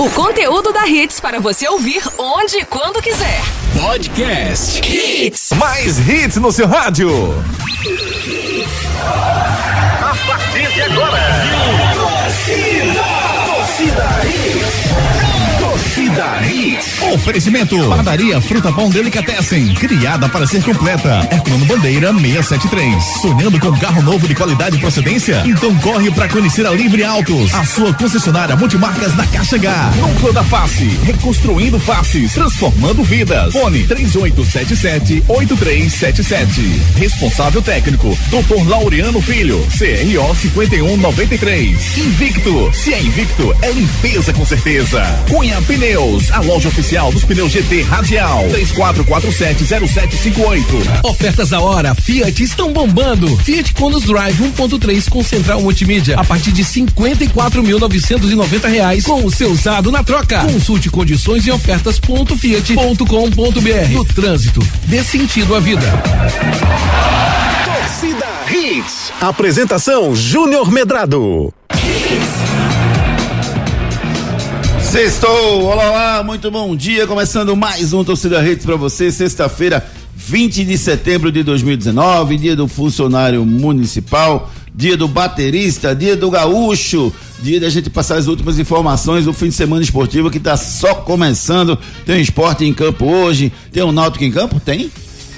O conteúdo da Hits para você ouvir onde e quando quiser. Podcast Hits. Mais hits no seu rádio. A partir de agora. Torcida. Torcida Hits. Oferecimento. Padaria Fruta Pão Delicatessen. Criada para ser completa. Herculano Bandeira 673. Sonhando com carro novo de qualidade e procedência? Então corre para conhecer a Livre Autos. A sua concessionária multimarcas da Caixa H. Núcleo da Face. Reconstruindo faces. Transformando vidas. Fone 3877-8377. Responsável técnico. Dr. Laureano Filho. CRO 5193. Invicto. Se é invicto, é limpeza com certeza. Cunha Pneus. A loja oficial dos pneus GT Radial. 34470758. Ofertas da hora, Fiat estão bombando. Fiat Condus Drive 1.3 com central multimídia a partir de 54.990 reais com o seu usado na troca. Consulte condições e ofertas ponto fiat.com.br. No trânsito, dê sentido à vida. Torcida Hits. Apresentação Júnior Medrado. Sextou! Olá, olá, muito bom dia. Começando mais um Torcida Redes para você, sexta-feira, 20 de setembro de 2019, dia do funcionário municipal, dia do baterista, dia do gaúcho, dia da gente passar as últimas informações do fim de semana esportivo que está só começando. Tem um esporte em campo hoje, tem um náutico em campo? Tem?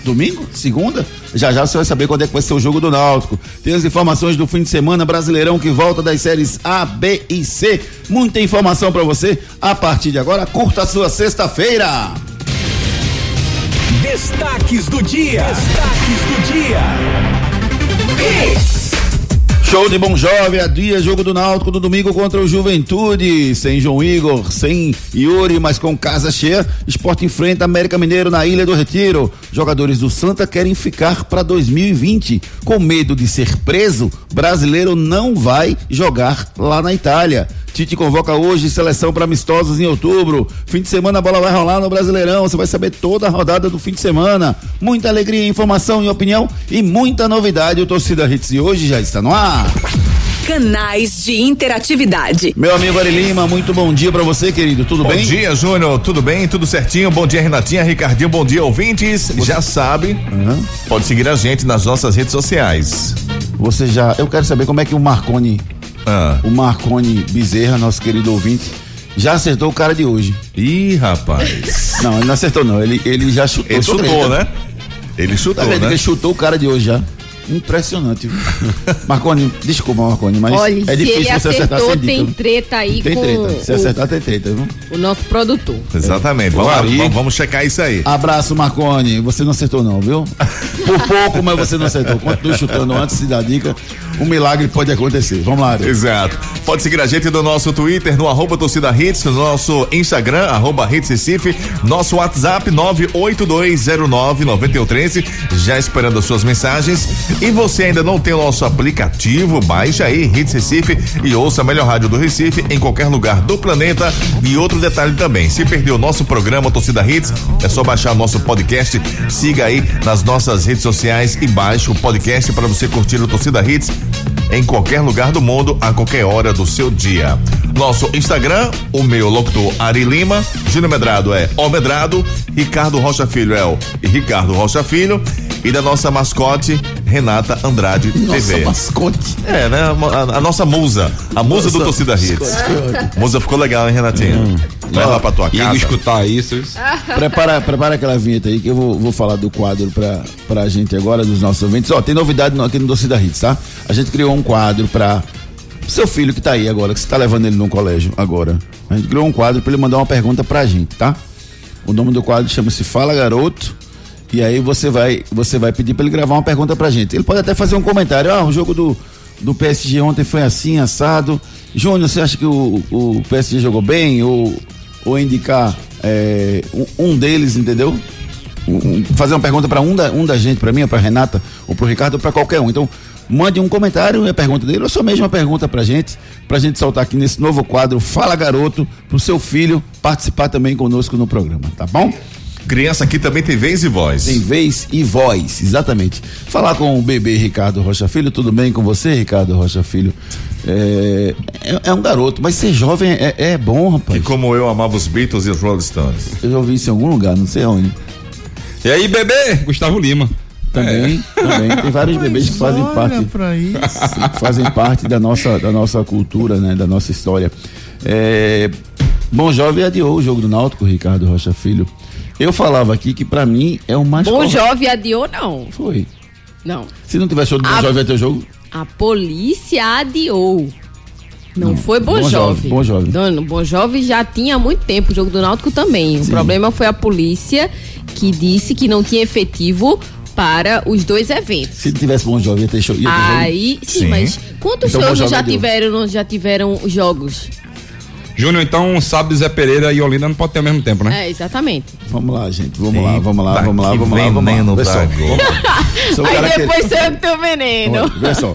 Domingo? Segunda? Já já você vai saber quando é que vai ser o jogo do Náutico. Tem as informações do fim de semana Brasileirão que volta das séries A, B e C. Muita informação para você a partir de agora. Curta a sua sexta-feira. Destaques do dia. Destaques do dia. Show de Bom Jovem, a dia, jogo do Náutico no domingo contra o Juventude, sem João Igor, sem Yuri, mas com casa cheia. Esporte enfrenta América Mineiro na Ilha do Retiro. Jogadores do Santa querem ficar para 2020. Com medo de ser preso, brasileiro não vai jogar lá na Itália. Tite convoca hoje seleção para amistosos em outubro. Fim de semana a bola vai rolar no Brasileirão. Você vai saber toda a rodada do fim de semana. Muita alegria, informação e opinião e muita novidade. O Torcida Hits de hoje já está no ar. Canais de interatividade. Meu amigo Ari Lima, muito bom dia para você, querido. Tudo Bom bem? dia, Júnior. Tudo bem? Tudo certinho? Bom dia, Renatinha, Ricardinho. Bom dia, ouvintes. Já sabe, Aham. pode seguir a gente nas nossas redes sociais. Você já. Eu quero saber como é que o Marconi, Ah. o Marconi Bezerra, nosso querido ouvinte, já acertou o cara de hoje. Ih, rapaz. Não, ele não acertou, não. Ele, ele já chutou. Ele chutou, acreditando. né? Ele Tá chutou, vendo que né? ele chutou o cara de hoje já. Impressionante. viu? Marconi, desculpa, Marconi, mas Olha, é se difícil ele você acertar acertou, sem dica. tem treta aí Tem com treta. Se o, acertar, tem treta, viu? o nosso produtor. Exatamente. Vamos, Ô, lá, Ari. vamos, vamos checar isso aí. Abraço, Marconi. Você não acertou, não, viu? Por pouco, mas você não acertou. Continue chutando antes de dar dica. Um milagre pode acontecer. Vamos lá, Ari. Exato. Pode seguir a gente no nosso Twitter, no arroba torcida hits, no nosso Instagram, arroba hits Recife, nosso WhatsApp 982099113, já esperando as suas mensagens. E você ainda não tem o nosso aplicativo, baixe aí Hits Recife e ouça a melhor rádio do Recife em qualquer lugar do planeta. E outro detalhe também, se perdeu o nosso programa Torcida Hits, é só baixar o nosso podcast, siga aí nas nossas redes sociais e baixe o podcast para você curtir o Torcida Hits em qualquer lugar do mundo, a qualquer hora do seu dia. Nosso Instagram, o meu locutor Ari Lima, Júnior Medrado é O Medrado, Ricardo Rocha Filho é o Ricardo Rocha Filho e da nossa mascote Renata Andrade Nossa, TV. mascote. É, né? A, a nossa musa, a musa do Nossa, Torcida Hits. Musa ficou legal, hein, Renatinha? Leva lá pra tua casa. escutar isso. isso. Prepara, prepara aquela vinheta aí que eu vou, vou falar do quadro pra, pra gente agora, dos nossos ouvintes. Ó, tem novidade no- aqui no Torcida Hits, tá? A gente criou um quadro pra seu filho que tá aí agora, que você tá levando ele no colégio agora. A gente criou um quadro pra ele mandar uma pergunta pra gente, tá? O nome do quadro chama-se Fala Garoto. E aí você vai, você vai pedir pra ele gravar uma pergunta pra gente. Ele pode até fazer um comentário. Ah, o jogo do, do PSG ontem foi assim, assado. Júnior, você acha que o, o PSG jogou bem? Ou, ou indicar é, um, deles, entendeu? Fazer uma pergunta para um da, um da gente, para mim, para Renata, ou para Ricardo, ou para qualquer um. Então, mande um comentário e a pergunta dele, ou só mesmo uma pergunta pra gente, pra gente soltar aqui nesse novo quadro Fala Garoto, pro seu filho participar também conosco no programa, tá bom? Criança aqui também tem vez e voz. Tem vez e voz, exatamente. Falar com o bebê Ricardo Rocha Filho, tudo bem com você, Ricardo Rocha Filho? É, é, é um garoto, mas ser jovem é, é bom, rapaz. Que como eu amava os Beatles e os Rolling Stones. Eu já ouvi isso em algum lugar, não sei onde. E aí, bebê? Gustavo Lima. Também, também. Tem vários bebês que fazem parte. que fazem parte da nossa, da nossa cultura, né? Da nossa história. É, Bom Jovem adiou o jogo do Náutico, Ricardo Rocha Filho. Eu falava aqui que pra mim é o mais Bom correto. Jovem adiou, não. Foi. Não. Se não tiver show do Bom A- Jovem, vai ter jogo? A polícia adiou. Não, Não, foi Bom Jovem, Jovem. Bom Jovem. Não, Bom Jovem já tinha há muito tempo o jogo do Náutico também. O Sim. problema foi a polícia que disse que não tinha efetivo para os dois eventos. Se tivesse Bom Jovem, ia ter show. Ia ter jogo. Aí, sim, Sim. mas quantos Então, shows Jovem já adiou. tiveram, já tiveram jogos? Júnior, então, sábado Zé Pereira e Olinda não pode ter ao mesmo tempo, né? É, exatamente. Vamos lá, gente. Vamos Sim, lá, vamos lá, tá vamos lá, que vamos lá, vamos lá. vamos lá. Sou o Aí que- depois você anda teu veneno. Olha, só.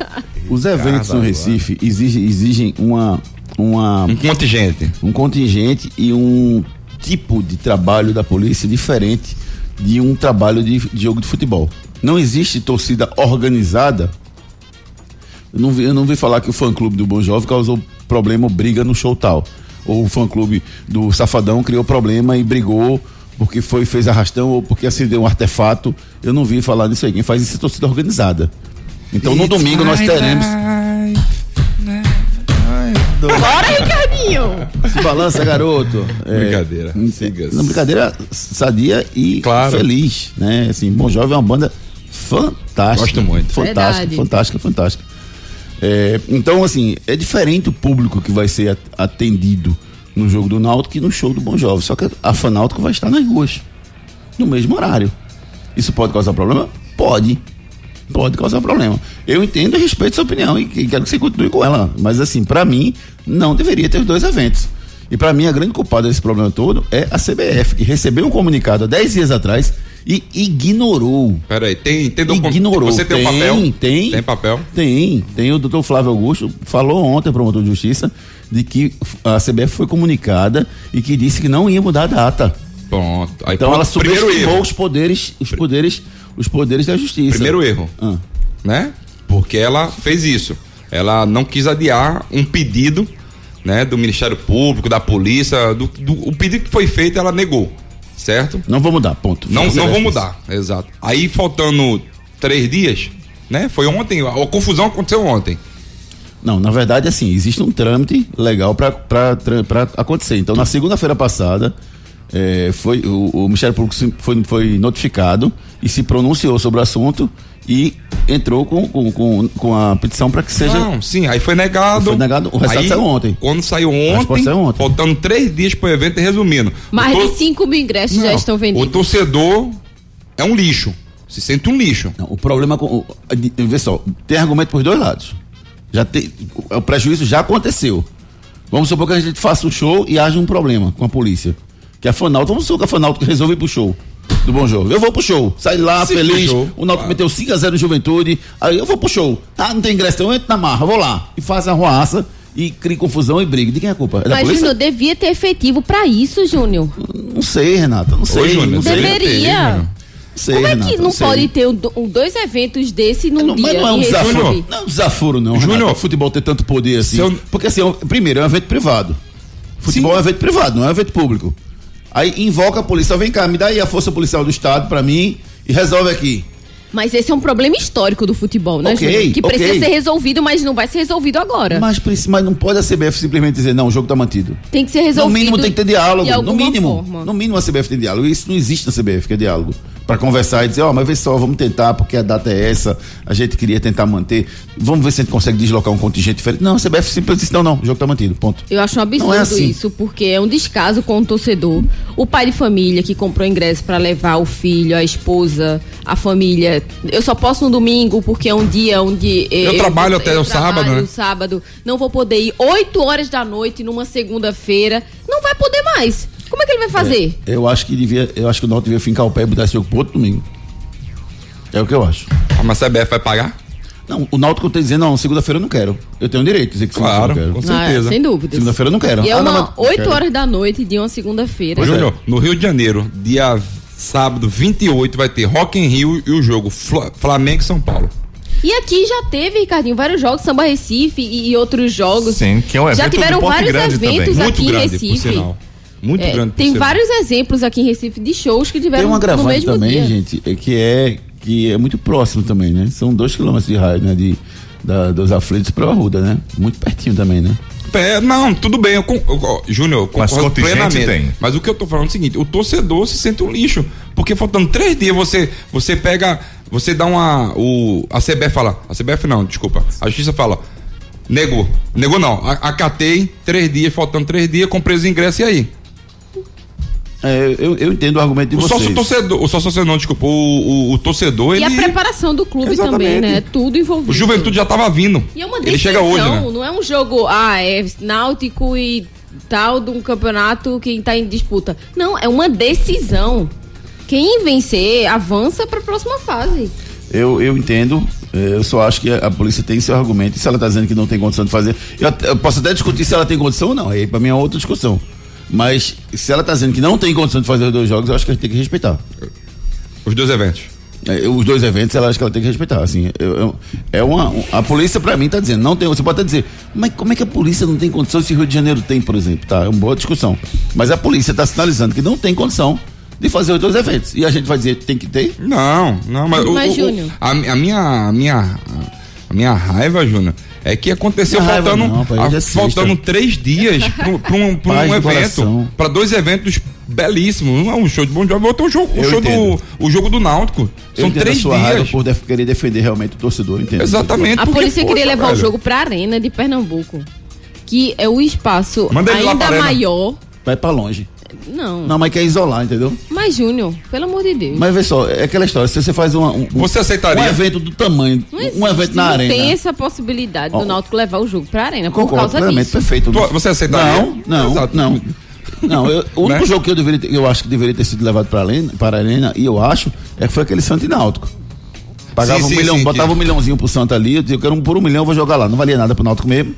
Os eventos no. Recife exigem, exigem uma, uma, Um contingente. um contingente e um tipo de trabalho da polícia diferente de um trabalho de, de jogo de futebol. Não existe torcida organizada. Eu não, vi, eu não vi falar que o fã-clube do Bom Jovem causou problema ou briga no show tal. Ou o fã-clube do Safadão criou problema e brigou porque foi, fez arrastão ou porque acendeu um artefato. Eu não vi falar disso aí. Quem faz isso é torcida organizada. Então no domingo nós teremos. Bora, Ricardinho! Se balança, garoto. É, Brincadeira. Siga. Não, brincadeira sadia e Claro. feliz, né? Assim, Bom Jovem é uma banda fantástica. Gosto muito. Fantástica, Verdade. fantástica, fantástica. É, então, assim, é diferente o público que vai ser at- atendido no jogo do Náutico e no show do Bom Jovem. Só que a Fanáutico vai estar nas ruas, no mesmo horário. Isso pode causar problema? Pode. Pode causar problema. Eu entendo e respeito sua opinião e, e quero que você continue com ela. Mas, assim, pra mim, não deveria ter os dois eventos. E pra mim, a grande culpada desse problema todo é a CBF, que recebeu um comunicado há 10 dias atrás e ignorou. Peraí, tem, tem documento? Ignorou. Você tem, tem, um papel? Tem. Tem papel? Tem. Tem o doutor Flávio Augusto, falou ontem, promotor de justiça, de que a CBF foi comunicada e que disse que não ia mudar a data. Pronto. Aí, Então pronto. ela subestimou os poderes, os poderes, os poderes da justiça. Primeiro erro. Ah. né? Porque ela fez isso. Ela não quis adiar um pedido, né, do Ministério Público, da polícia, do, do- o pedido que foi feito, ela negou, certo? Não vou mudar, ponto. Não, não vou fez. mudar, exato. Aí faltando três dias, né? Foi ontem, a, a confusão aconteceu ontem. Não, na verdade, assim, existe um trâmite legal para acontecer. Então, na segunda-feira passada, eh, foi, o, o Ministério Público foi, foi notificado e se pronunciou sobre o assunto e entrou com, com, com, com a petição para que seja. Não, sim, aí foi negado. Foi negado, o resultado Aí, saiu ontem. Quando saiu ontem, saiu ontem. faltando três dias pro evento, e resumindo. Mais o de tor- 5 mil ingressos já Não, estão O vendidos. torcedor é um lixo. Se sente um lixo. Não, o problema com. o- Vê só, tem argumento por dois lados. Já tem, o, o prejuízo já aconteceu. Vamos supor que a gente faça um show e haja um problema com a polícia. Que a Fanalto, vamos supor que a Fanalto resolve ir pro show do Bom Jogo. Eu vou pro show, sai lá Sim, feliz. show. O Náutico Claro. meteu 5x0 no Juventude. Aí eu vou pro show. Ah, não tem ingresso, então eu entro na marra, vou lá. E faz a roaça e cria confusão e briga. De quem é a culpa? É Mas? Júnior, devia ter efetivo pra isso, Júnior. Não sei, Renata. Não sei. Ô, Júnior, não sei. deveria. Não sei, Como é Renata, que não sei. pode ter um do- dois eventos desse num Não, dia? mas não é um desaforo. Não é um desaforo, não. Júnior. Renato, o futebol ter tanto poder assim. Eu- Porque assim, é primeiro, é um evento privado. Futebol é um evento privado, não é um evento público. Aí invoca a polícia, vem cá, me dá aí a força policial do estado pra mim e resolve aqui. Mas esse é um problema histórico do futebol, né, Ok, Júnior? Que precisa ser resolvido, mas não vai ser resolvido agora. Mas, mas não pode a CBF simplesmente dizer, não, o jogo tá mantido. Tem que ser No resolvido. mínimo tem que ter diálogo. No mínimo. forma. No mínimo a CBF tem diálogo. Isso não existe na CBF, que é diálogo. Pra conversar e dizer, ó, mas vê só, vamos tentar, porque a data é essa, a gente queria tentar manter. Vamos ver se a gente consegue deslocar um contingente diferente. Não, a CBF simplesmente disse, não, não, o jogo tá mantido. Ponto. Eu acho um absurdo Não é assim. isso, porque é um descaso com o torcedor. O pai de família que comprou ingresso pra levar o filho, a esposa, a família. Eu só posso no domingo porque é um dia onde eh, Eu trabalho até o sábado, trabalho né? sábado. Não vou poder ir 8 horas da noite numa segunda-feira. Não vai poder mais. Como é que ele vai fazer? Eu acho que devia, eu acho que o Náutico devia fincar o pé e botar esse jogo pro outro domingo. É o que eu acho. Ah, Mas a CBF vai pagar? Não, o Náutico tá dizendo, não, segunda-feira eu não quero. Eu tenho direito de dizer que Claro, eu com não quero. Ah, é, certeza. sem dúvida. Segunda-feira eu não quero. E é Ah, uma mas- 8 quero. horas da noite de uma segunda-feira. Ô, Júnior, no Rio de Janeiro, dia sábado 28 vai ter Rock in Rio e o jogo Fla- Flamengo e São Paulo. E aqui já teve, Ricardinho, vários jogos, Samba Recife e, e outros jogos. Sim, que é um Já evento tiveram do Porto vários Grande também. eventos Muito aqui em grande, Recife. Muito É, grande. tem vários exemplos aqui em Recife de shows que tiveram Tem um no mesmo também, dia. gente, é que é que é muito próximo também, né? São dois quilômetros de raio, né? De, da, dos aflitos para Arruda, né? Muito pertinho também, né? É, não, tudo bem, eu, eu, Júnior, eu Mas concordo contingente plenamente. tem. Mas o que eu tô falando é o seguinte, o torcedor se sente um lixo, porque faltando três dias você, você pega, você dá uma, o, a CBF fala, a CBF não, desculpa, a justiça fala, negou, negou não, acatei, três dias, faltando três dias, comprei os ingressos e aí? É, eu, eu entendo o argumento de O vocês. sócio torcedor, o sócio torcedor não, desculpa, o, o, o torcedor, E ele... a preparação do clube Exatamente. também, né? Tudo envolvido. O Juventude já tava vindo. E é uma ele decisão, chega hoje, né? não é um jogo, ah, é náutico e tal de um campeonato quem tá em disputa. Não, é uma decisão. Quem vencer avança para a próxima fase. Eu, eu entendo, é, eu só acho que a, polícia tem seu argumento. E se ela está dizendo que não tem condição de fazer, eu, eu posso até discutir se ela tem condição ou não. Aí para mim é outra discussão. Mas se ela está dizendo que não tem condição de fazer os dois jogos, eu acho que a gente tem que respeitar. Os dois eventos. É, os dois eventos, ela acho que ela tem que respeitar. Assim, eu- eu- é uma, um- a polícia para mim está dizendo, não tem. Você pode até dizer, mas como é que a polícia não tem condição se o Rio de Janeiro tem, por exemplo? Tá, é uma boa discussão. Mas a polícia está sinalizando que não tem condição de fazer os dois eventos. E a gente vai dizer tem que ter. Não, não, mas, Mas, o- o- Júnior. a, a minha, a minha, a minha raiva, Júnior, é que aconteceu raiva faltando, não, pai, é a- sexta. faltando três dias para um, pra um evento, para dois eventos belíssimos, um é um show de Bom Jovi, outro é o jogo, o Eu show do, o jogo do Náutico. São três a sua raiva dias. por def- querer defender realmente o torcedor, entendo. Exatamente. A porque, polícia queria poxa, levar o velho. jogo para a Arena de Pernambuco, que é o espaço Manda ainda maior. Vai pra longe. Não. Não, mas quer isolar, entendeu? Mas Júnior, pelo amor de Deus. Mas vê só, é aquela história, se você faz uma, um, Você aceitaria? um evento do tamanho, Não um existe, evento na não arena. tem essa possibilidade do Náutico levar o jogo para a Arena por Concordo causa disso. perfeito. Tu- você aceitaria? Não, não, Exato. não. Não, eu- o único Né? jogo que eu, deveria ter- eu acho que deveria ter sido levado para a arena, para arena, e eu acho, é que foi aquele Santo e Náutico. Pagava Sim, um sim, milhão, sim, botava que- um milhãozinho pro Santo ali, eu dizia, eu quero um por um milhão, eu vou jogar lá. Não valia nada pro Náutico mesmo.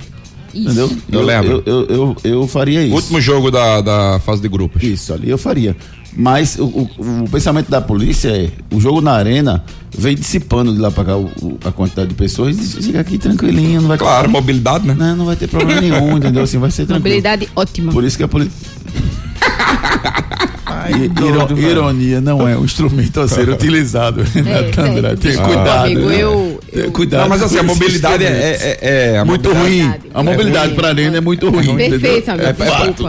Isso. Entendeu? Eu lembro. Eu, eu, eu, eu faria isso. Último jogo da, da fase de grupos. Isso, ali eu faria. Mas o, o- o pensamento da polícia é: o jogo na arena vem dissipando de lá pra cá o- o- a quantidade de pessoas e fica aqui tranquilinho, não vai Claro, mobilidade, né? Não, não vai ter problema nenhum, entendeu? Assim, vai ser tranquilo. Mobilidade ótima. Por isso que a polícia. ironia não é um instrumento a ser utilizado. né. Tenha Desculpa, cuidado. amigo, né? eu- Tenha cuidado. Não, mas assim, a mobilidade é, é, é- é- a muito ruim. Mobilidade. A mobilidade É para arena é muito ruim. Perfeito, amigo.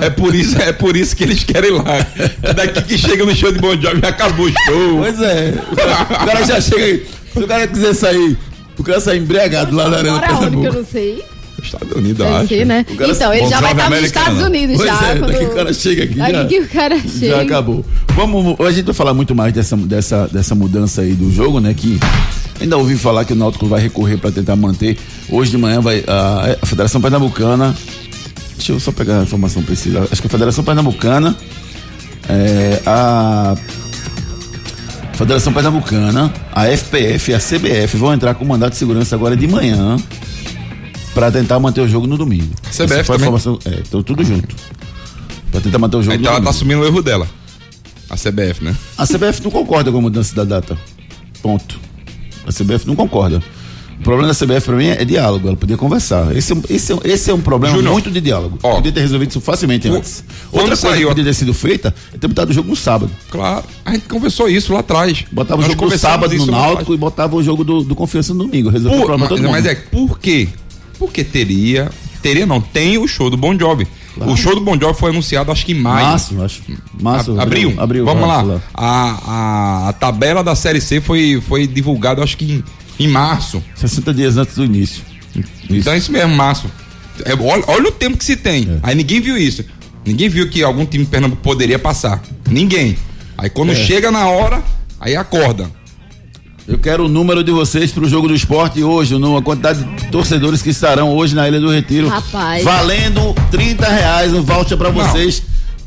É, é, é por isso, é por isso que eles querem ir lá. Daqui que chega no show de Bon Jovi acabou o show. Pois é. O cara, já chega aí. Se o cara quiser sair, o cara sair embriagado lá na arena Agora onde que eu Pernambuco. não sei. Estados Unidos, Deve acho. ser, né? Cara- Então, ele já vai estar nos americano. Estados Unidos Pois já. é, quando- daqui o cara chega aqui. Daqui já- que o cara chega. Já acabou. Vamos, a gente vai falar muito mais dessa, dessa, dessa mudança aí do jogo, né? Que ainda ouvi falar que o Náutico vai recorrer para tentar manter. Hoje de manhã vai a, a Federação Pernambucana. Deixa eu só pegar a informação precisa. Acho que a Federação Pernambucana, é, a Federação Pernambucana, a FPF e a CBF vão entrar com mandato de segurança agora de manhã para tentar manter o jogo no domingo. CBF foi a também? informação. É, então tudo junto. Para tentar manter o jogo Então no ela tá domingo. assumindo o erro dela. A CBF, né? A CBF não concorda com a mudança da data. Ponto. A CBF não concorda. O problema da CBF pra mim é, diálogo, ela podia conversar. Esse, é um- esse, é esse é um problema muito de diálogo. ó, podia ter resolvido isso facilmente o- antes. Outra coisa saiu que podia ter sido feita é ter botado o jogo no sábado. Claro. A gente conversou isso lá atrás. Botava o Nós jogo no sábado no Náutico e botava o jogo do, do Confiança no domingo. Resolveu o problema mas, todo mundo. mas é, por quê? Porque teria. Teria não, tem o show do Bon Jovi. O show do Bon Jovi foi anunciado acho que em maio. Março, acho. Março, abril. abril. Vamos acho, lá. A, a, a tabela da Série C foi, foi divulgada acho que em, em março. 60 dias antes do início. Isso. Então é isso mesmo, março. É, olha, olha o tempo que se tem. É. Aí ninguém viu isso. Ninguém viu que algum time de Pernambuco poderia passar. Ninguém. Aí É. quando chega na hora, aí acorda. Eu quero o número de vocês pro jogo do esporte hoje, a quantidade de torcedores que estarão hoje na Ilha do Retiro. Rapaz. Valendo 30 reais um voucher pra Não. vocês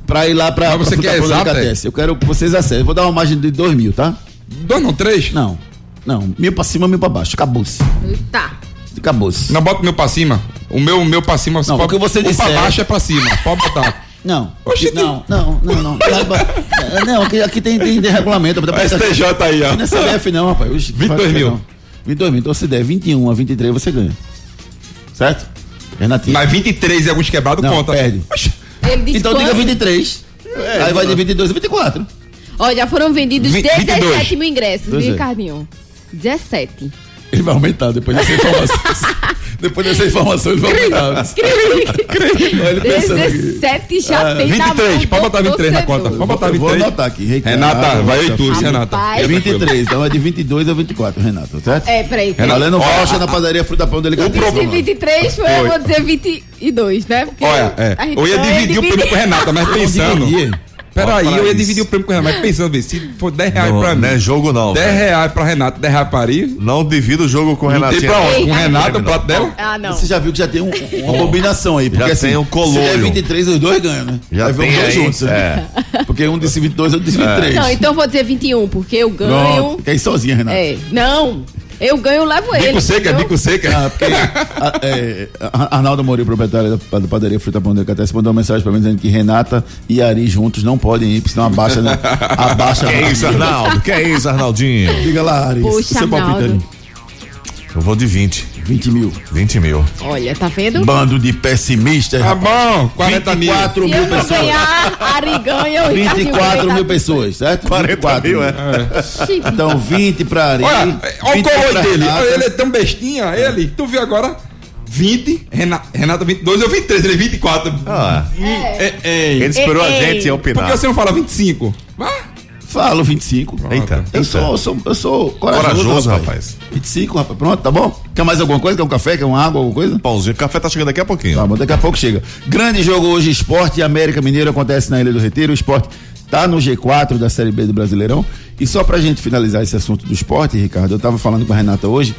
pra ir lá pra, Mas você pra quer exato, Delicatessen. Eu quero que vocês acessem. Eu vou dar uma margem de 2 mil, tá? Dois não, três? Não. Não. Mil pra cima, mil pra baixo. Acabou-se. Tá. Acabou-se. Não bota o meu pra cima. O meu, o meu pra cima. Não, pode, o que você o disser- pra baixo é pra cima. Pode botar. Não. Oxi, não, não, não, não. É, Não, aqui, aqui tem, tem, tem regulamento. A STJ aí, ó. Não é CBF não, rapaz. Oxi, 22 mil. não. 22 mil. Então se der 21 a 23, você ganha. Certo? Renatinho. Mas 23 e alguns quebrados Não, conta. perde. Oxi, Então diga quanto? 23. aí vai de 22 a 24. Ó, já foram vendidos Vi- 17 22. mil ingressos, viu, é. Ricardinho? 17. Ele vai aumentar depois dessa informação. depois dessa informação ele vai aumentar. Ele pensando aqui. 17 já tem na mão 23, pode botar 23 na conta. Pode botar Eu vou 23. anotar aqui. Ricardo, Renata, vai aí tu. Renata. É Fica 23, então é de 22 a 24, Renato, certo? É, peraí. Renato, Valendo ó, voucher na padaria Fruta Pão Delicadeza. Se 23 foi, eu vou dizer 22, né? Porque Olha, é. a gente Eu ia dividir o prêmio com o Renata, mas pensando. Peraí, eu ia dividir o prêmio com o Renata, mas pensando, vê, se for 10 reais Não, pra mim. não é jogo não. 10 velho. reais pra Renata, 10 reais pra Ari. Não divida o jogo com o Não tem pra onde? Com o. Renato, o prato dela? Ah, não. Você já viu que já tem um- uma combinação aí. Porque Já assim, tem um Se colório. der 23, os dois ganham, né? Já aí vão dois aí, juntos, né? Porque um disse 22, outro disse 23. Não, então eu vou dizer 21, porque eu ganho. Pronto. Quer ir sozinha, Renato? É, não. Eu ganho, eu levo ele. Bico seca, entendeu? bico seca. Ah, porque a, é, a- Arnaldo Moreira, proprietário da, da padaria Fruta Pão Delicatesse, mandou uma mensagem pra mim dizendo que Renata e Ari juntos não podem ir, porque senão abaixa, né? abaixa Que é isso, Arnaldo? Que é isso, Arnaldinho? Diga lá, Ari. Poxa, seu palpite Arnaldo. Eu vou de 20. 20 mil. 20 mil. Olha, tá vendo? Bando de pessimistas, Tá bom, 40 mil. 24 Se mil eu não pessoas. ganhar, Ari ganha, o Ricardinho 24 ganha, mil pessoas, certo? 40 mil, é. Então 20 pra Ari. Olha, olha o 20 coloi pra dele. Renata. Ele é tão bestinha, ele. Tu viu agora? 20, Renata, Renata 22, eu 23, ele 24. Ah, É, é. ele esperou a gente Por que opinar. você não fala 25? Vá. Falo 25. Eita, Eu sou, eu sou, eu sou corajoso, Corajoso, rapaz. rapaz. 25, rapaz. Pronto, tá bom? Quer mais alguma coisa? Quer um café? Quer uma água? Alguma coisa? Pãozinho, o café tá chegando daqui a pouquinho. Tá bom, daqui a pouco chega. Grande jogo hoje, Esporte e América Mineiro acontece na Ilha do Retiro. O Esporte tá no G4 da Série B do Brasileirão. E só pra gente finalizar esse assunto do esporte, Ricardo, eu tava falando com a Renata hoje.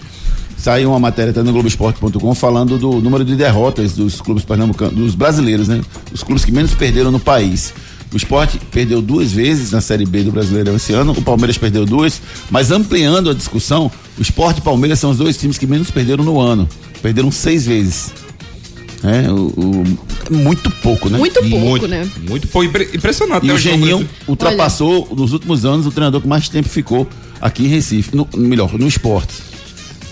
Saiu uma matéria até no Globoesporte.com falando do número de derrotas dos clubes pernambucanos, dos brasileiros, né? Os clubes que menos perderam no país. O esporte perdeu duas vezes na Série B do Brasileirão esse ano, o Palmeiras perdeu duas, mas ampliando a discussão, o esporte e o Palmeiras são os dois times que menos perderam no ano. Perderam seis vezes. É, o, o- muito pouco, né? Muito pouco, muito, né? Muito impre- impressionante. E né, o Geninho números. ultrapassou, nos últimos anos, o treinador que mais tempo ficou aqui em Recife. No, melhor, no esporte.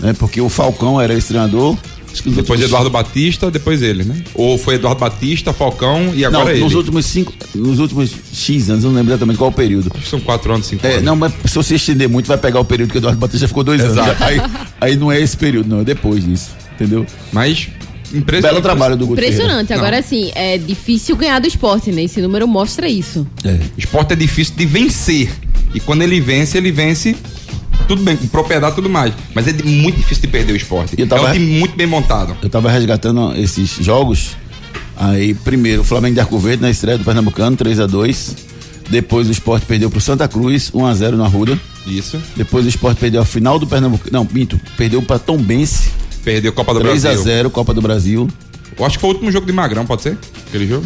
Né? Porque o Falcão era esse treinador. Depois últimos- Eduardo Batista, depois ele, né? Ou foi Eduardo Batista, Falcão e Não, agora ele. nos últimos cinco. Nos últimos X anos, eu não lembro exatamente qual o período. Acho que São quatro anos, cinco É, anos. não, mas se você estender muito, vai pegar o período que o Eduardo Batista ficou dois anos. Exato. Aí, aí não é esse período, não, é depois disso. Entendeu? Mas impressionante. Belo trabalho do Guto Impressionante. Não. Agora, assim, é difícil ganhar do esporte, né? Esse número mostra isso. É. Esporte é difícil de vencer. E quando ele vence, ele vence tudo bem, com propriedade e tudo mais. Mas é de- muito difícil de perder o esporte. Eu tava- É um time muito bem montado. Eu tava resgatando esses jogos. Aí, primeiro, o Flamengo de Arco Verde na estreia do Pernambucano, 3 a 2 Depois o Sport perdeu pro Santa Cruz, 1 a 0 na Ruda. Isso. Depois o Sport perdeu a final do Pernambucano. Não, Pinto, perdeu pra Tombense, Perdeu Copa do 3 a Brasil. 0 Copa do Brasil. Eu acho que foi o último jogo de Magrão, pode ser? Aquele jogo?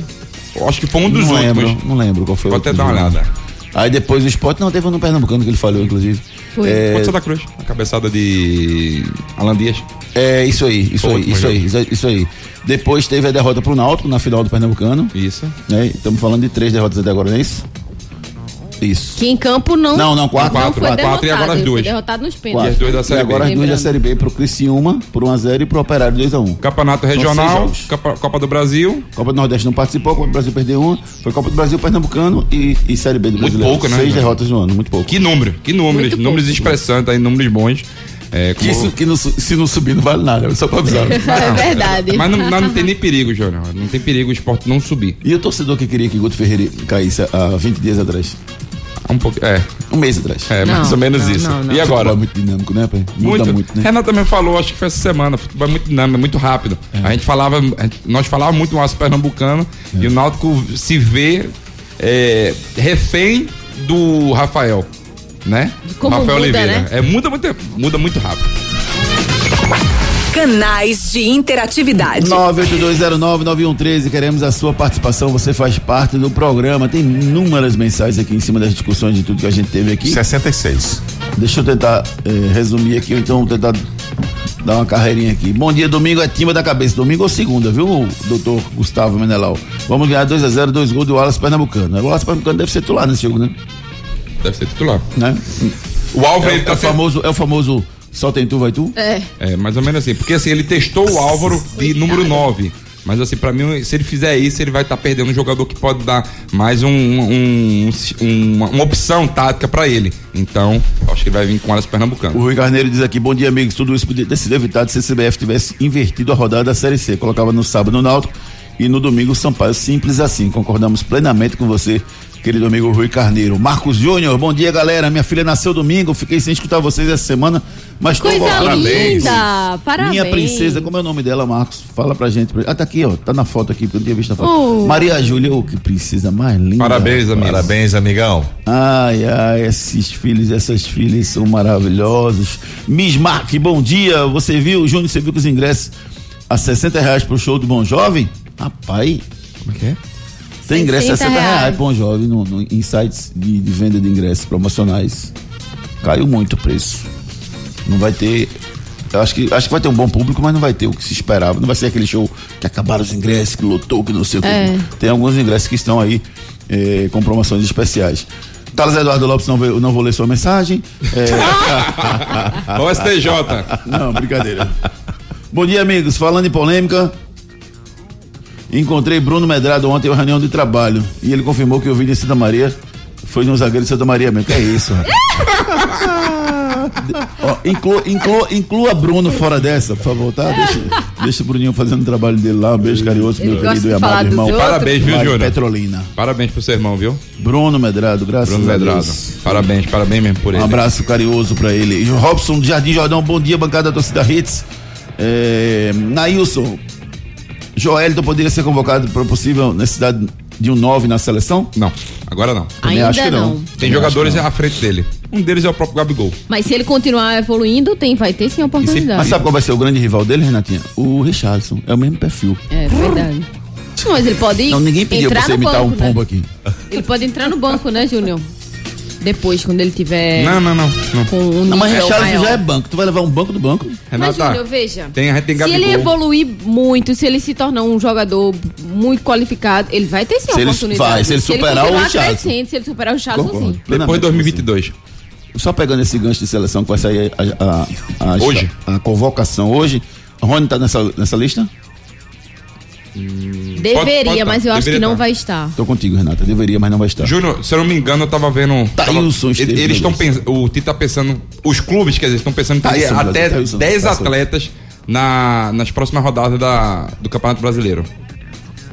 Eu acho que foi um dos não últimos. lembro, não lembro qual foi Pode o até último dar uma olhada. Aí depois o Sport, não, teve um no Pernambucano que ele falhou, inclusive. Foi. É, Contra Santa Cruz. A cabeçada de Alan Dias. é, isso aí, isso aí, isso aí, isso aí, isso aí. Depois teve a derrota pro Náutico na final do Pernambucano. Isso. Né? Estamos falando de três derrotas até agora, não é isso? Isso. Que em campo não. Não, não, quatro. Não Quatro, foi quatro, derrotado. e agora as duas. derrotado nos E as pênaltis. duas da E Série B. agora as duas da. Série B pro Criciúma por 1x0 e pro Operário 2x1. Campeonato seis Regional. Copa, Copa do Brasil. Copa do Nordeste não participou, Copa do Brasil perdeu uma, foi Copa do Brasil Pernambucano e, e Série B do Muito Brasileiro. pouco, né, Seis Júnior? derrotas no ano, muito pouco. Que número, que números. Muito números pouco. expressantes aí, números bons. É, como- Que, isso, que não se não subir não vale nada, só pra avisar. É verdade. Mas não, não tem nem perigo, Júnior. Não tem perigo o esporte não subir. e o torcedor que queria que Guto Ferreira caísse há 20 dias atrás? Um pouco, é, Um mês atrás. é Não, mais ou menos não, isso. não, não. E agora? Futebol é muito dinâmico, né, pai? Muda Muito. muito, né? Renato também falou, acho que foi essa semana. Futebol é muito dinâmico, é muito rápido. A gente falava, nós falávamos muito no Aço Pernambucano e o Náutico se vê é, refém do Rafael, né? como Rafael muda, Oliveira. né? É, muda, muito, muda muito rápido. Canais de interatividade. 982099113, queremos a sua participação, você faz parte do programa. Tem inúmeras mensagens aqui em cima das discussões de tudo que a gente teve aqui. 66. Deixa eu tentar eh, resumir aqui, ou então tentar Dar uma carreirinha aqui. Bom dia, domingo é timba da cabeça. Domingo ou segunda, viu, doutor Gustavo Menelau? Vamos ganhar 2x0, dois gols do Wallace Pernambucano. O Wallace Pernambucano deve ser titular nesse jogo, né? Deve ser titular. né? O Álvaro, É, ele é tá o sendo- famoso, é o famoso só tem tu, vai tu? É. É, mais ou menos assim. Porque assim, ele testou o Álvaro de número 9. Mas assim, pra mim, se ele fizer isso, ele vai estar perdendo um jogador que pode dar mais um, um- um- uma, uma opção tática pra ele. Então, acho que ele vai vir com alas O pernambucano. Rui Carneiro diz aqui, bom dia, amigos. Tudo isso podia ter sido evitado se a CBF tivesse invertido a rodada da Série C. Colocava no sábado o Náutico e no domingo o Sampaio. Simples assim. Concordamos plenamente com você, querido amigo Rui Carneiro. Marcos Júnior, bom dia, galera. Minha filha nasceu domingo. Fiquei sem escutar vocês essa semana, mas tô Coisa voltando. linda! Parabéns. Minha princesa, como é o nome dela, Marcos? Fala pra gente. Ah, tá aqui, ó. Tá na foto aqui, porque eu não tinha visto a foto. Oh. Maria Júlia, oh, que princesa mais linda. Parabéns, amigo. Parabéns, amigão. Ai, ai, esses filhos, essas filhas são maravilhosos. Miss Mark, bom dia. Você viu, Júnior, você viu que os ingressos a 60 reais pro show do Bom Jovem? Rapaz, Como é que é? Tem ingresso a 60 60 reais reais. Bom Jovem no, no, em sites de, de venda de ingressos promocionais. Caiu muito o preço. Não vai ter. Eu acho que, acho que vai ter um bom público, mas não vai ter o que se esperava. Não vai ser aquele show que acabaram os ingressos, que lotou, que não sei o que. É. Tem alguns ingressos que estão aí eh, com promoções especiais. Carlos Eduardo Lopes, não, vou- não vou ler sua mensagem. É, Ó, STJ. não, brincadeira. Bom dia, amigos. Falando em polêmica, encontrei Bruno Medrado ontem em uma reunião de trabalho e ele confirmou que o vídeo de Santa Maria foi no zagueiro de Santa Maria mesmo. Que é isso, rapaz? Ó, inclua, inclua, inclua Bruno fora dessa, por favor, tá? Deixa, deixa o Bruninho fazendo o trabalho dele lá. Um beijo carinhoso meu querido e de amado irmão. Parabéns, viu, de Júnior? Petrolina. Parabéns pro seu irmão, viu? Bruno Medrado, graças Bruno a Medrado. Deus. Parabéns, parabéns mesmo por Um ele. abraço carinhoso pra ele. E Robson do Jardim Jordão, bom dia, bancada da torcida Hits. É, Nailson, Joelito poderia ser convocado para possível necessidade de um 9 na seleção? Não, agora não. Também Ainda acho que não. não. Tem Também jogadores que à frente dele. Um deles é o próprio Gabigol. Mas se ele continuar evoluindo, tem, vai ter sim a não. Mas oportunidade. sabe qual vai ser o grande rival dele, Renatinha? O Richardson. É o mesmo perfil. É verdade. Mas ele pode Não, ninguém pediu pra você imitar banco, um pombo né? aqui. Ele pode entrar no banco, né, Júnior? Depois, quando ele tiver Não, não, não. não. com um Não, mas Richardson maior. já é banco. Tu vai levar um banco do banco? Mas, Renata, Júnior, veja. tem, a tem se ele evoluir muito, se ele se tornar um jogador muito qualificado, ele vai ter sim a Se ele oportunidade. vai, se ele superar o crescendo, se ele superar o Concordo. sim. Depois Plenamente de 2022. Só pegando esse gancho de seleção que vai sair a, a- a- Hoje. a convocação hoje. Rony tá nessa, nessa lista? Deveria, pode tá. mas eu acho Deveria que não tá. vai estar. Tô contigo, Renata. Deveria, mas não vai estar. Júnior, se eu não me engano, eu tava vendo. tava- Thailson esteve ele- eles estão pensando. O Tito tá pensando. Os clubes, quer dizer, estão pensando em ter Thailson, até Thailson, 10 Thailson. atletas na, nas próximas rodadas da, do Campeonato Brasileiro.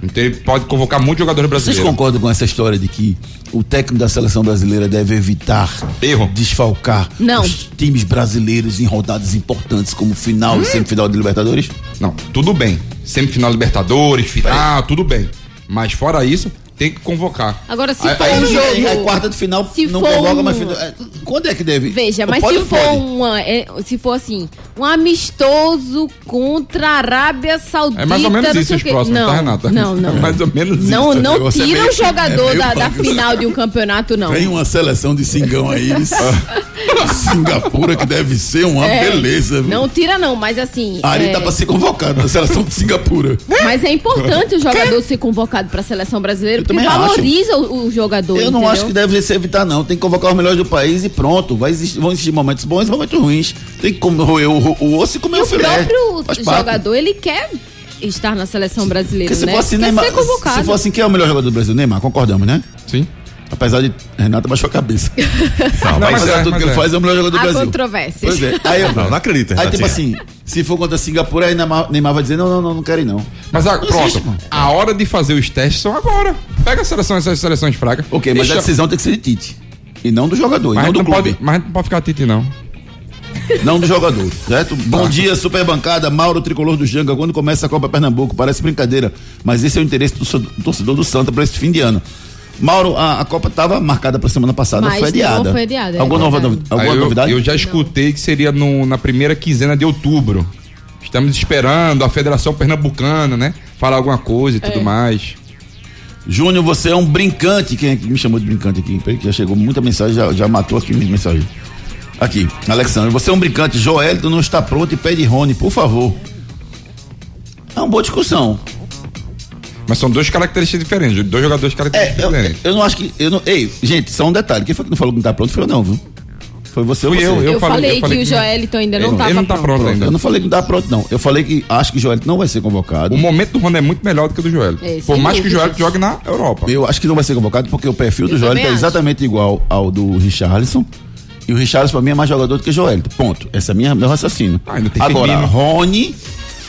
Então ele pode convocar muitos jogadores Vocês brasileiros. concordam com essa história de que o técnico da seleção brasileira deve evitar Erro. desfalcar Não. os times brasileiros em rodadas importantes como final Hum? e semifinal de Libertadores? Não, tudo bem. Semifinal Libertadores, final, tudo bem. Mas fora isso, tem que convocar. Agora, se Aí, for aí, um jogo... aí quarta de final se não for convoca, um- mas final- é, quando é que deve? Veja, Não mas pode se for pode? uma, é, se for assim, um amistoso contra a Arábia Saudita, É mais ou menos não isso os próximos, não, tá, Renata? Não, não. É mais ou menos isso. Não, O não negócio é tira meio- o jogador é da, da final de um campeonato, não. Tem uma seleção de cingão aí, eles- Singapura, que deve ser uma É, beleza. viu? Não tira não, mas assim... Ari é, tá pra ser convocado na seleção de Singapura. Mas é importante o jogador ser convocado pra seleção brasileira, Eu porque valoriza o, o jogador, Eu não entendeu? acho que deve se evitar, não. Tem que convocar os melhores do país e pronto. Vai existir, vão existir momentos bons e momentos ruins. Tem que comer, roer o, o osso e comer E o o filé. próprio Faz parte. jogador, ele quer estar na seleção brasileira, Porque se né? for assim, quer Neymar, ser convocado. se for assim, quem é o melhor jogador do Brasil? Neymar, concordamos, né? Sim. Apesar de Renata baixou a cabeça. Não, Não, mas é, de tudo mas que ele é. faz, é o melhor jogador do Há Brasil. controvérsias. Pois é. Aí, eu- Não, não acredito, Aí, tipo assim, se for contra Singapura, aí Neymar, Neymar vai dizer: não, não, não, não quero ir, não. Mas ah, pronto, existe, a hora de fazer os testes são agora. Pega a seleção, essas seleções fracas. Ok, mas a decisão tem que ser de Tite. E não do jogador, e mas a não do não clube. pode, mas a não pode ficar tite, não. Não do jogador, certo? Bom dia, super bancada, Mauro Tricolor do Janga. Quando começa a Copa Pernambuco, parece brincadeira, mas esse é o interesse do torcedor do Santa para esse fim de ano. Mauro, a, a Copa estava marcada para semana passada, Mas foi adiada. não foi adiada, é Alguma, nova, verdade. novi- alguma eu, novidade? eu já escutei que seria no- na primeira quinzena de outubro. Estamos esperando a Federação Pernambucana, né? Falar alguma coisa e tudo É. mais. Júnior, você é um brincante. Quem é que me chamou de brincante aqui? Que já chegou muita mensagem, já, já matou aqui minhas mensagens. Aqui, Alexandre, você é um brincante. Joelito não está pronto e pede Rony, por favor. É uma boa discussão. Mas são duas características diferentes, dois jogadores É, características eu, diferentes. eu não acho que. Eu não, ei, gente, só um detalhe. Quem foi que não falou que não tá pronto? Foi eu não, viu? Foi você ou você? eu, Eu, falei- falei, eu falei que o que- Joelito ainda não estava ele não tá pronto ainda. Eu não falei que não tá pronto, não. Eu falei que acho que o Joelito não vai ser convocado. O momento do Rony é muito melhor do que o do Joel. É, Por mais que o dúvidas. Joel jogue na Europa. Eu acho que não vai ser convocado porque o perfil do Eu Joelito é acho. exatamente igual ao do Richarlison. E o Richarlison, pra mim, é mais jogador do que o Joelito. Ponto. Esse é minha, meu raciocínio. Ah, Agora, Firmino. Rony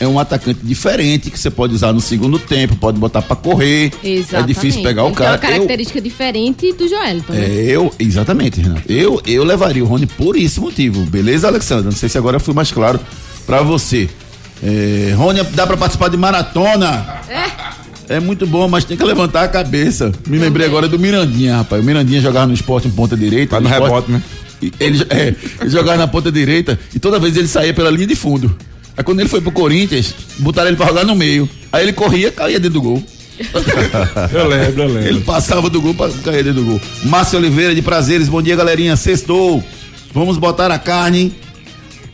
é um atacante diferente que você pode usar no segundo tempo, pode botar pra correr. Exatamente. É difícil pegar o Ele cara. Tem uma Eu, característica diferente do Joelito. né? É, eu, exatamente, Renato. Eu, eu levaria o Rony por esse motivo. Beleza, Alexandre? Não sei se agora eu fui mais claro pra você. É, Rony, dá pra participar de maratona? É. muito bom, mas tem que levantar a cabeça. Me lembrei agora do Mirandinha, rapaz. O Mirandinha jogava no esporte em ponta direita. Vai no esporte- rebote, né? Ele, é, ele jogava na ponta direita e toda vez ele saía pela linha de fundo. Aí quando ele foi pro Corinthians, botaram ele pra jogar no meio. Aí ele corria, caía dentro do gol. Eu lembro, eu Ele passava do gol cair dentro do gol. Márcio Oliveira de Prazeres, bom dia galerinha, sextou. Vamos botar a carne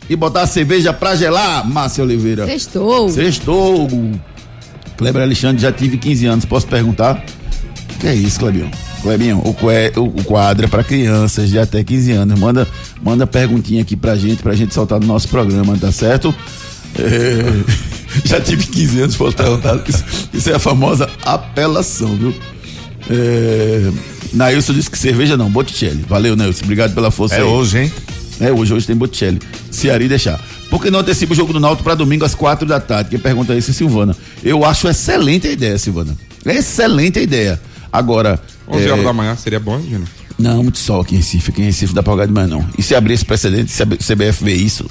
e botar a cerveja pra gelar, Márcio Oliveira. Sextou. Sextou. Kleber Alexandre, já tive 15 anos, posso perguntar? Que é isso, Clebinho? Clebinho, o, que- o- quadro é pra crianças de até 15 anos. Manda, manda perguntinha aqui pra gente, pra gente soltar no nosso programa, tá certo? É, já tive 15 anos, posso perguntar. Isso, isso é a famosa apelação, viu? É, Nailson disse que cerveja não, Botticelli. Valeu, Nailson. Obrigado pela força É aí. hoje, hein? É, hoje, hoje tem Botticelli. Se Ari deixar. Por que não antecipa o jogo do Náutico para domingo às quatro da tarde? Quem pergunta isso é Silvana. Eu acho excelente a ideia, Silvana. Excelente a ideia. Agora. 11 é, horas da manhã seria bom, Júnior? Não, muito sol aqui em Recife. Aqui em Recife dá pra jogar de manhã, não. E se abrir esse precedente, se a CBF ver isso,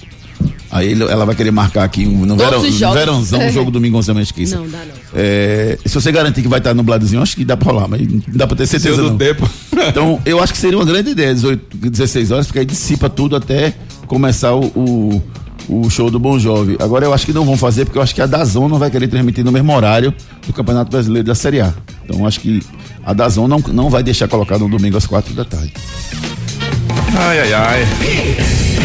aí ela vai querer marcar aqui um, no verão, jogos. verãozão, um jogo domingo 11 da mesquita. Não, dá não. É, se você garantir que vai estar nubladozinho, acho que dá pra rolar, mas não dá pra ter certeza. Seu não. tempo. Então, eu acho que seria uma grande ideia, 18, 16 horas, porque aí dissipa tudo até começar o, o, o show do Bon Jovi. Agora eu acho que não vão fazer, porque eu acho que a Dazon não vai querer transmitir no mesmo horário do Campeonato Brasileiro da Série A. Então, eu acho que a Dazon não, não vai deixar colocado no domingo às quatro da tarde. Ai, ai, ai.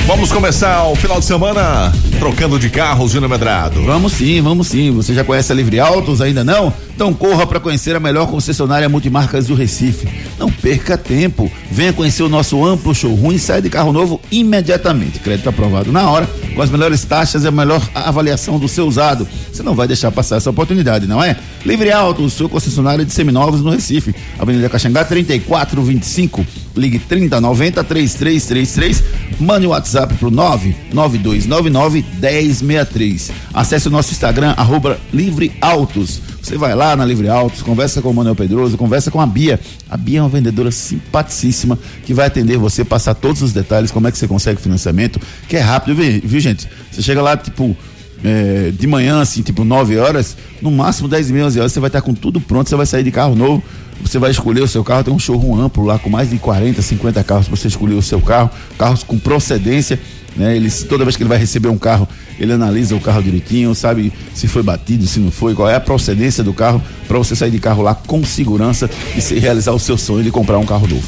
Vamos começar o final de semana trocando de carros, Júnior Medrado. Vamos sim, vamos sim. Você já conhece a Livre Autos? Ainda não? Então corra para conhecer a melhor concessionária multimarcas do Recife. Não perca tempo. Venha conhecer o nosso amplo showroom e saia de carro novo imediatamente. Crédito aprovado na hora, com as melhores taxas e a melhor avaliação do seu usado. Você não vai deixar passar essa oportunidade, não é? Livre Autos, sua concessionária de seminovos no Recife. Avenida Caxangá 3425. Ligue 3090 3333. Mande o WhatsApp pro 99299 1063. Acesse o nosso Instagram, arroba Livre Autos. Você vai lá na Livre Autos, conversa com o Manuel Pedroso, conversa com a Bia. A Bia é uma vendedora simpaticíssima que vai atender você, passar todos os detalhes, como é que você consegue financiamento, que é rápido, viu, viu, gente? Você chega lá, tipo, é, de manhã, assim, tipo 9 horas, no máximo 10 e meia, 11 horas, você vai estar com tudo pronto, você vai sair de carro novo, você vai escolher o seu carro, tem um showroom amplo lá com mais de 40, 50 carros para você escolher o seu carro, carros com procedência, né? Eles, toda vez que ele vai receber um carro, ele analisa o carro direitinho, sabe se foi batido, se não foi, qual é a procedência do carro, para você sair de carro lá com segurança e se realizar o seu sonho de comprar um carro novo.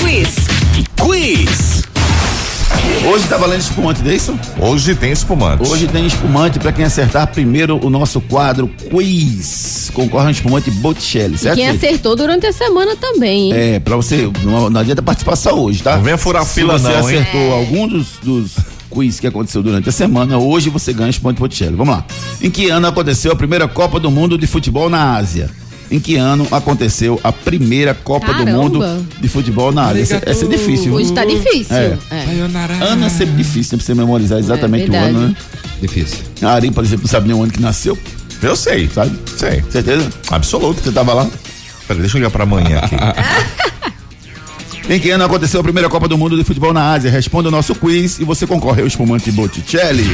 Quiz. Quiz. Hoje tá valendo espumante, não é isso? Hoje tem espumante. Hoje tem espumante para quem acertar primeiro o nosso quadro Quiz. Concorre um espumante Botticelli, E certo? quem gente? acertou durante a semana também, hein? É, pra você, não, não adianta participar só hoje, tá? Não venha furar Se fila você não, hein? acertou algum dos, dos quiz que aconteceu durante a semana, hoje você ganha espumante Botticelli. Vamos lá. Em que ano aconteceu a primeira Copa do Mundo de Futebol na Ásia? Em que ano aconteceu a primeira Copa do Caramba. Mundo de futebol na Ásia? Essa, essa é difícil. Hoje tá difícil. É. É. Ano é sempre difícil, né, pra você memorizar exatamente o verdade. ano, né? Difícil. A Ari, por exemplo, não sabe nem o ano que nasceu, Eu sei. sabe? Sei. Certeza? Absoluto. Você tava lá? Peraí, deixa eu ligar pra amanhã aqui. Em que ano aconteceu a primeira Copa do Mundo de Futebol na Ásia? Responda o nosso quiz e você concorre ao espumante Botticelli.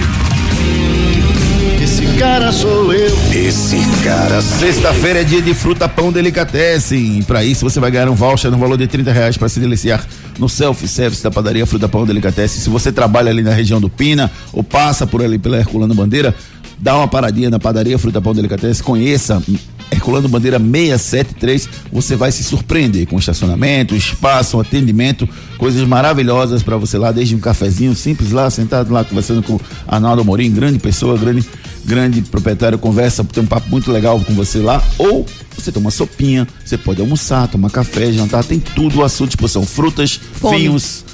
Esse cara sou eu. Esse cara Sexta-feira é dia de fruta pão delicatessen. E para isso você vai ganhar um voucher no valor de 30 reais para se deliciar no self-service da padaria Fruta Pão Delicatessen. Se você trabalha ali na região do Pina ou passa por ali pela Herculano Bandeira, dá uma paradinha na padaria Fruta Pão Delicatessen, conheça Herculano Bandeira 673. Você vai se surpreender com estacionamento, espaço, atendimento, coisas maravilhosas para você lá, desde um cafezinho simples lá, sentado lá conversando com Arnaldo Amorim, grande pessoa, grande, grande proprietário, conversa, tem um papo muito legal com você lá, ou você toma sopinha, você pode almoçar, tomar café, jantar, tem tudo à sua disposição, frutas, Fome. vinhos,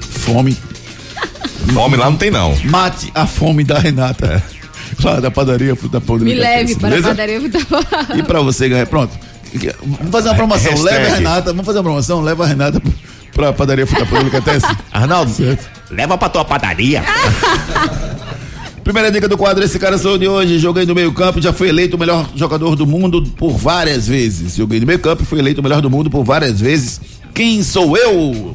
fome, Fome lá não tem, não. mate a fome da Renata. Lá da padaria Fruta Pão Me leve para a beleza? padaria Fruta E pra você ganhar, pronto. Vamos fazer uma promoção, Hashtag. leva a Renata, vamos fazer uma promoção, leva a Renata pra padaria Fruta Pão. Arnaldo, Certo. leva pra tua padaria. Primeira dica do quadro, esse cara sou de hoje, joguei no meio campo, já foi eleito o melhor jogador do mundo por várias vezes. Joguei no meio campo, fui eleito o melhor do mundo por várias vezes. Quem sou eu?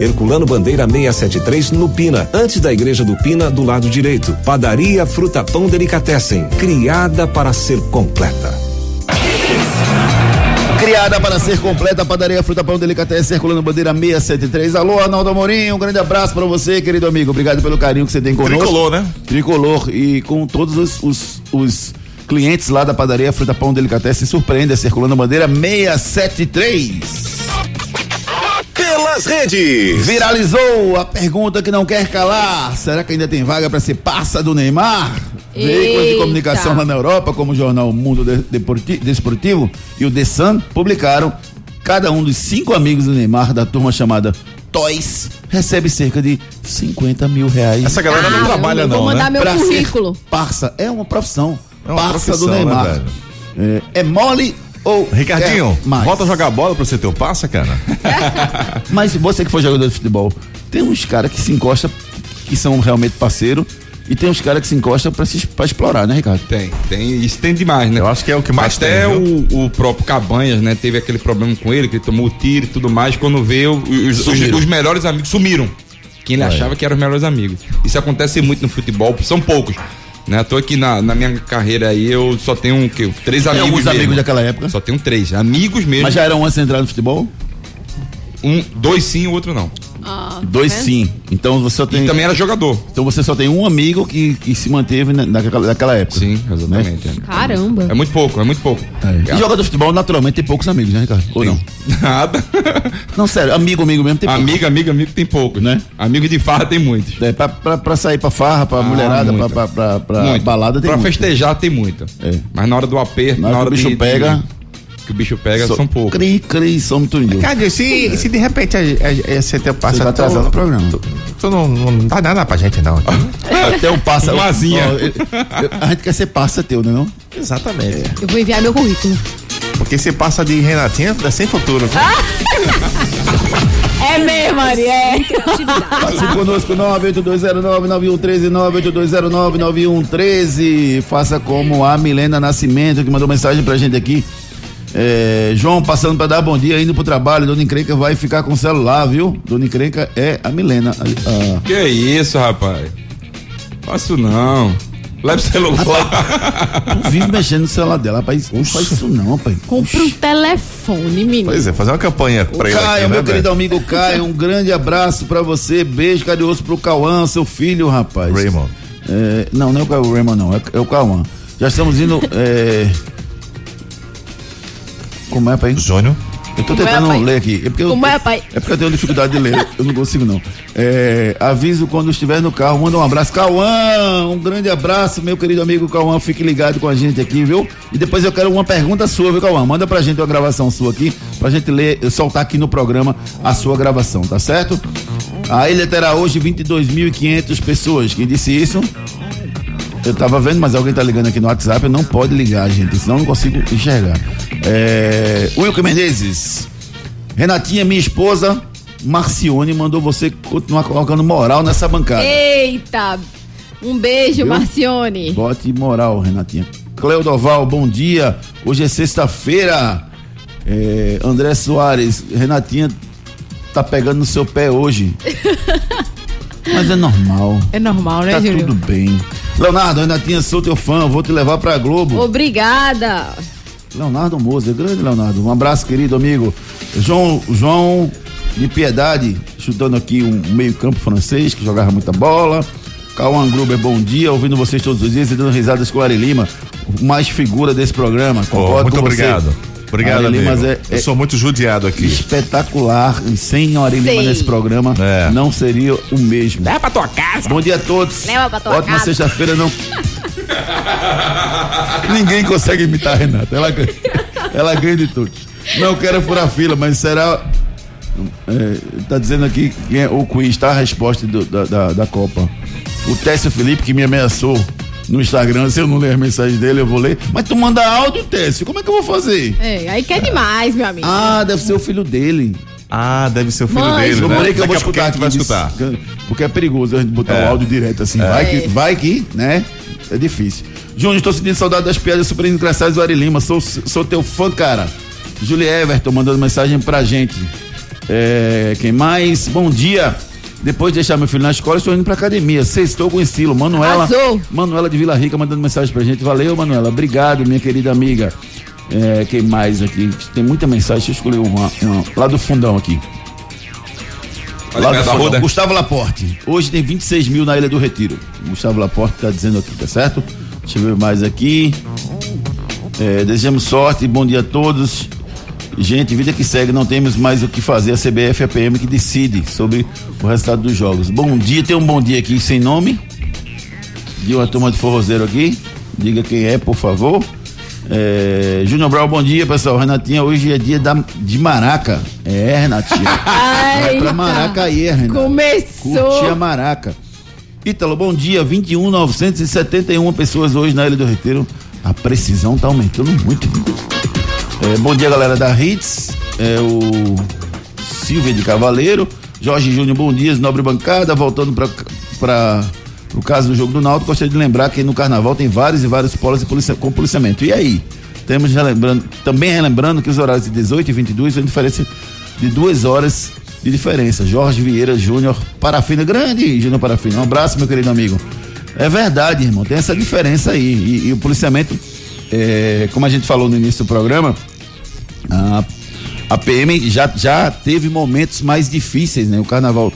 Herculano Bandeira 673 no Pina, antes da Igreja do Pina, do lado direito. Padaria Fruta Pão Delicatessen, criada para ser completa. Criada para ser completa, padaria Fruta Pão Delicatessen, circulando bandeira 673. Alô, Arnaldo Amorim, um grande abraço pra você, querido amigo. Obrigado pelo carinho que você tem conosco. Tricolor, né? Tricolor. E com todos os, os, os clientes lá da padaria Fruta Pão Delicatessen, surpreenda, circulando bandeira 673. Pelas redes. Viralizou a pergunta que não quer calar. Será que ainda tem vaga para ser parça do Neymar? Veículos de comunicação lá na Europa, como o jornal Mundo Desportivo e o The Sun, publicaram cada um dos cinco amigos do Neymar, da turma chamada Toys, recebe cerca de 50 mil reais. Essa galera não Caramba, trabalha, vou não, mandar né? meu pra currículo. Parça. É uma profissão. É uma parça profissão, do né, Neymar. velho? é, é mole ou. Ricardinho, mais? volta a jogar bola pra você ter o passa, cara. Mas você que foi jogador de futebol, tem uns caras que se encostam, que são realmente parceiro, e tem uns caras que se encostam pra, se, pra explorar, né, Ricardo? Tem, tem, isso tem demais, né? Eu acho que é o que mais Até tem, o, o próprio Cabanhas, né? Teve aquele problema com ele, que ele tomou tiro e tudo mais. Quando veio, os, os, os melhores amigos sumiram. Quem ele achava que eram os melhores amigos. Isso acontece muito no futebol, são poucos. Né? Tô aqui na, na minha carreira aí, eu só tenho o quê? três Tem amigos. alguns mesmo. amigos daquela época. Só tenho três. Amigos mesmo. Mas já eram antes de entrar no futebol? Um, dois sim, o outro não. Ah, Dois tá vendo? sim. Então você só tem. E também era jogador. Então você só tem um amigo que, que se manteve na- naquela, naquela época. Sim, exatamente. Caramba. É muito pouco, é muito pouco. É. E jogador de futebol, naturalmente, tem poucos amigos, né, Ricardo? Ou não? Nada. Não, sério, amigo, amigo mesmo tem amigo, amigo, amigo tem poucos, Né? né? Amigo de farra tem muitos. É, pra, pra, pra sair pra farra, pra mulherada, pra, muito. pra, pra, pra Muito. balada tem Pra muito. festejar tem muito. É. Mas na hora do aperto, Na na, hora hora que o bicho de- pega- de- que o bicho pega, Só- são poucos. Cri, cri, some tudo. Cara, se, se de repente a, a, a, você tem Você passa vai atrasar no programa. Tu não, não dá nada pra gente, não. Até o passa. Asinha. Eu- a gente quer ser parça teu, né? Não? Exatamente. Eu vou enviar meu currículo. Porque se passa de Renatinha, é sem futuro. É mesmo, Ari, é. Participe conosco, 98209-9113, 98209-9113. Faça como a Milena Nascimento, que mandou mensagem pra gente aqui. É, João, passando pra dar bom dia, indo pro trabalho. Dona Encrenca vai ficar com o celular, viu? Dona Encrenca é a Milena. a- a- Que isso, rapaz? Faço não. Leve o celular. Tu vive mexendo no celular dela, rapaz. Não faz isso não, pai. Compre um telefone, menino. Pois é, fazer uma campanha O pra ele Caio, aqui, meu né, querido velho? amigo Caio, um grande abraço pra você. Beijo carinhoso pro Cauã, seu filho, rapaz. Raymond. É, não, não é o Caio Raymond, não. É, é o Cauã. Já estamos indo. é, Como é, pai? Júnior. Eu tô Como é, tentando pai? ler aqui. É porque eu, Como é, pai? É porque eu tenho dificuldade de ler. Eu não consigo, não. É, aviso quando estiver no carro. Manda um abraço. Cauã, um grande abraço, meu querido amigo Cauã. Fique ligado com a gente aqui, viu? E depois eu quero uma pergunta sua, viu, Cauã? Manda pra gente uma gravação sua aqui, pra gente ler, soltar aqui no programa a sua gravação, tá certo? A ilha terá hoje 22.500 pessoas. Quem disse isso? Eu tava vendo, mas alguém tá ligando aqui no WhatsApp. Não pode ligar, gente, senão eu não consigo enxergar. É... Wilker Menezes. Renatinha, minha esposa, Marcione, mandou você continuar colocando moral nessa bancada. Eita! Um beijo, Viu? Marcione. Bote moral, Renatinha. Cleodoval, bom dia. Hoje é sexta-feira. É, André Soares, Renatinha tá pegando no seu pé hoje. Mas é normal. É normal, né, Tá Júlio? tudo bem. Leonardo, Renatinha, sou teu fã, vou te levar pra Globo. Obrigada. Leonardo Moza, grande Leonardo. Um abraço, querido amigo. João, João de Piedade, chutando aqui um meio-campo francês que jogava muita bola. Cauã Gruber, bom dia. Ouvindo vocês todos os dias e dando risadas com o Ari Lima, o mais figura desse programa. Concordo muito com você. Obrigado. Ari amigo. Limas é, Eu é sou muito judiado aqui. espetacular. E sem o Ari nesse programa, É. não seria o mesmo. Leva pra tua casa. Bom dia a todos. Leva pra tua Ótima casa. sexta-feira, não. Ninguém consegue imitar a Renata. Ela, ganha- ela ganha de todos. Não quero furar fila, mas será. É, tá dizendo aqui quem é o quiz, tá? A resposta do- da, da, da Copa. O Técio Felipe, que me ameaçou no Instagram, se eu não ler as mensagens dele, eu vou ler. Mas tu manda áudio, Técio, como é que eu vou fazer? É, aí quer demais, meu amigo. Ah, deve ser o filho dele. Ah, deve ser o filho Mãe, dele, Eu né? falei que eu vou escutar a aqui. vai escutar. Porque é perigoso a gente botar É. o áudio direto assim. Vai, que, vai que, né? É difícil. Júnior, estou sentindo saudade das piadas super engraçadas do Ari Lima. Sou, sou teu fã, cara. Julie Everton mandando mensagem pra gente. É, quem mais? Bom dia. Depois de deixar meu filho na escola, estou indo pra academia. Sextou com estilo. Manuela. Arrasou. Manuela de Vila Rica mandando mensagem pra gente. Valeu, Manuela. Obrigado, minha querida amiga. É, quem mais aqui? Tem muita mensagem. Deixa eu escolher uma, uma lá do fundão aqui. Lá do fundão. Gustavo Laporte. Hoje tem 26 mil na Ilha do Retiro. Gustavo Laporte tá dizendo aqui, tá certo? Deixa eu ver mais aqui. É, desejamos sorte, bom dia a todos. Gente, vida que segue, não temos mais o que fazer. A CBF e a PM que decide sobre o resultado dos jogos. Bom dia, tem um bom dia aqui sem nome. De uma turma de forrozeiro aqui. Diga quem é, por favor. É, Júnior Brau, bom dia, pessoal. Renatinha, hoje é dia da, de Maraca. É, Renatinha. Vai pra. Maraca aí, Renato. Começou. Curti a Maraca. Ítalo, bom dia. 21.971 pessoas hoje na Ilha do Retiro. A precisão tá aumentando muito. É, bom dia, galera da Hits. É o Silvia de Cavaleiro. Jorge Júnior, bom dia. Nobre bancada. Voltando para o caso do jogo do Náutico, gostaria de lembrar que no carnaval tem vários e vários polos policia- com policiamento. E aí? Temos relembrando, também relembrando que os horários de 18 e 22 são diferença de duas horas de diferença. Jorge Vieira Júnior, Parafina, grande Júnior Parafina. Um abraço, meu querido amigo. É verdade, irmão, tem essa diferença aí. E, e o policiamento, é, como a gente falou no início do programa, a, a PM já, já teve momentos mais difíceis, né? O carnaval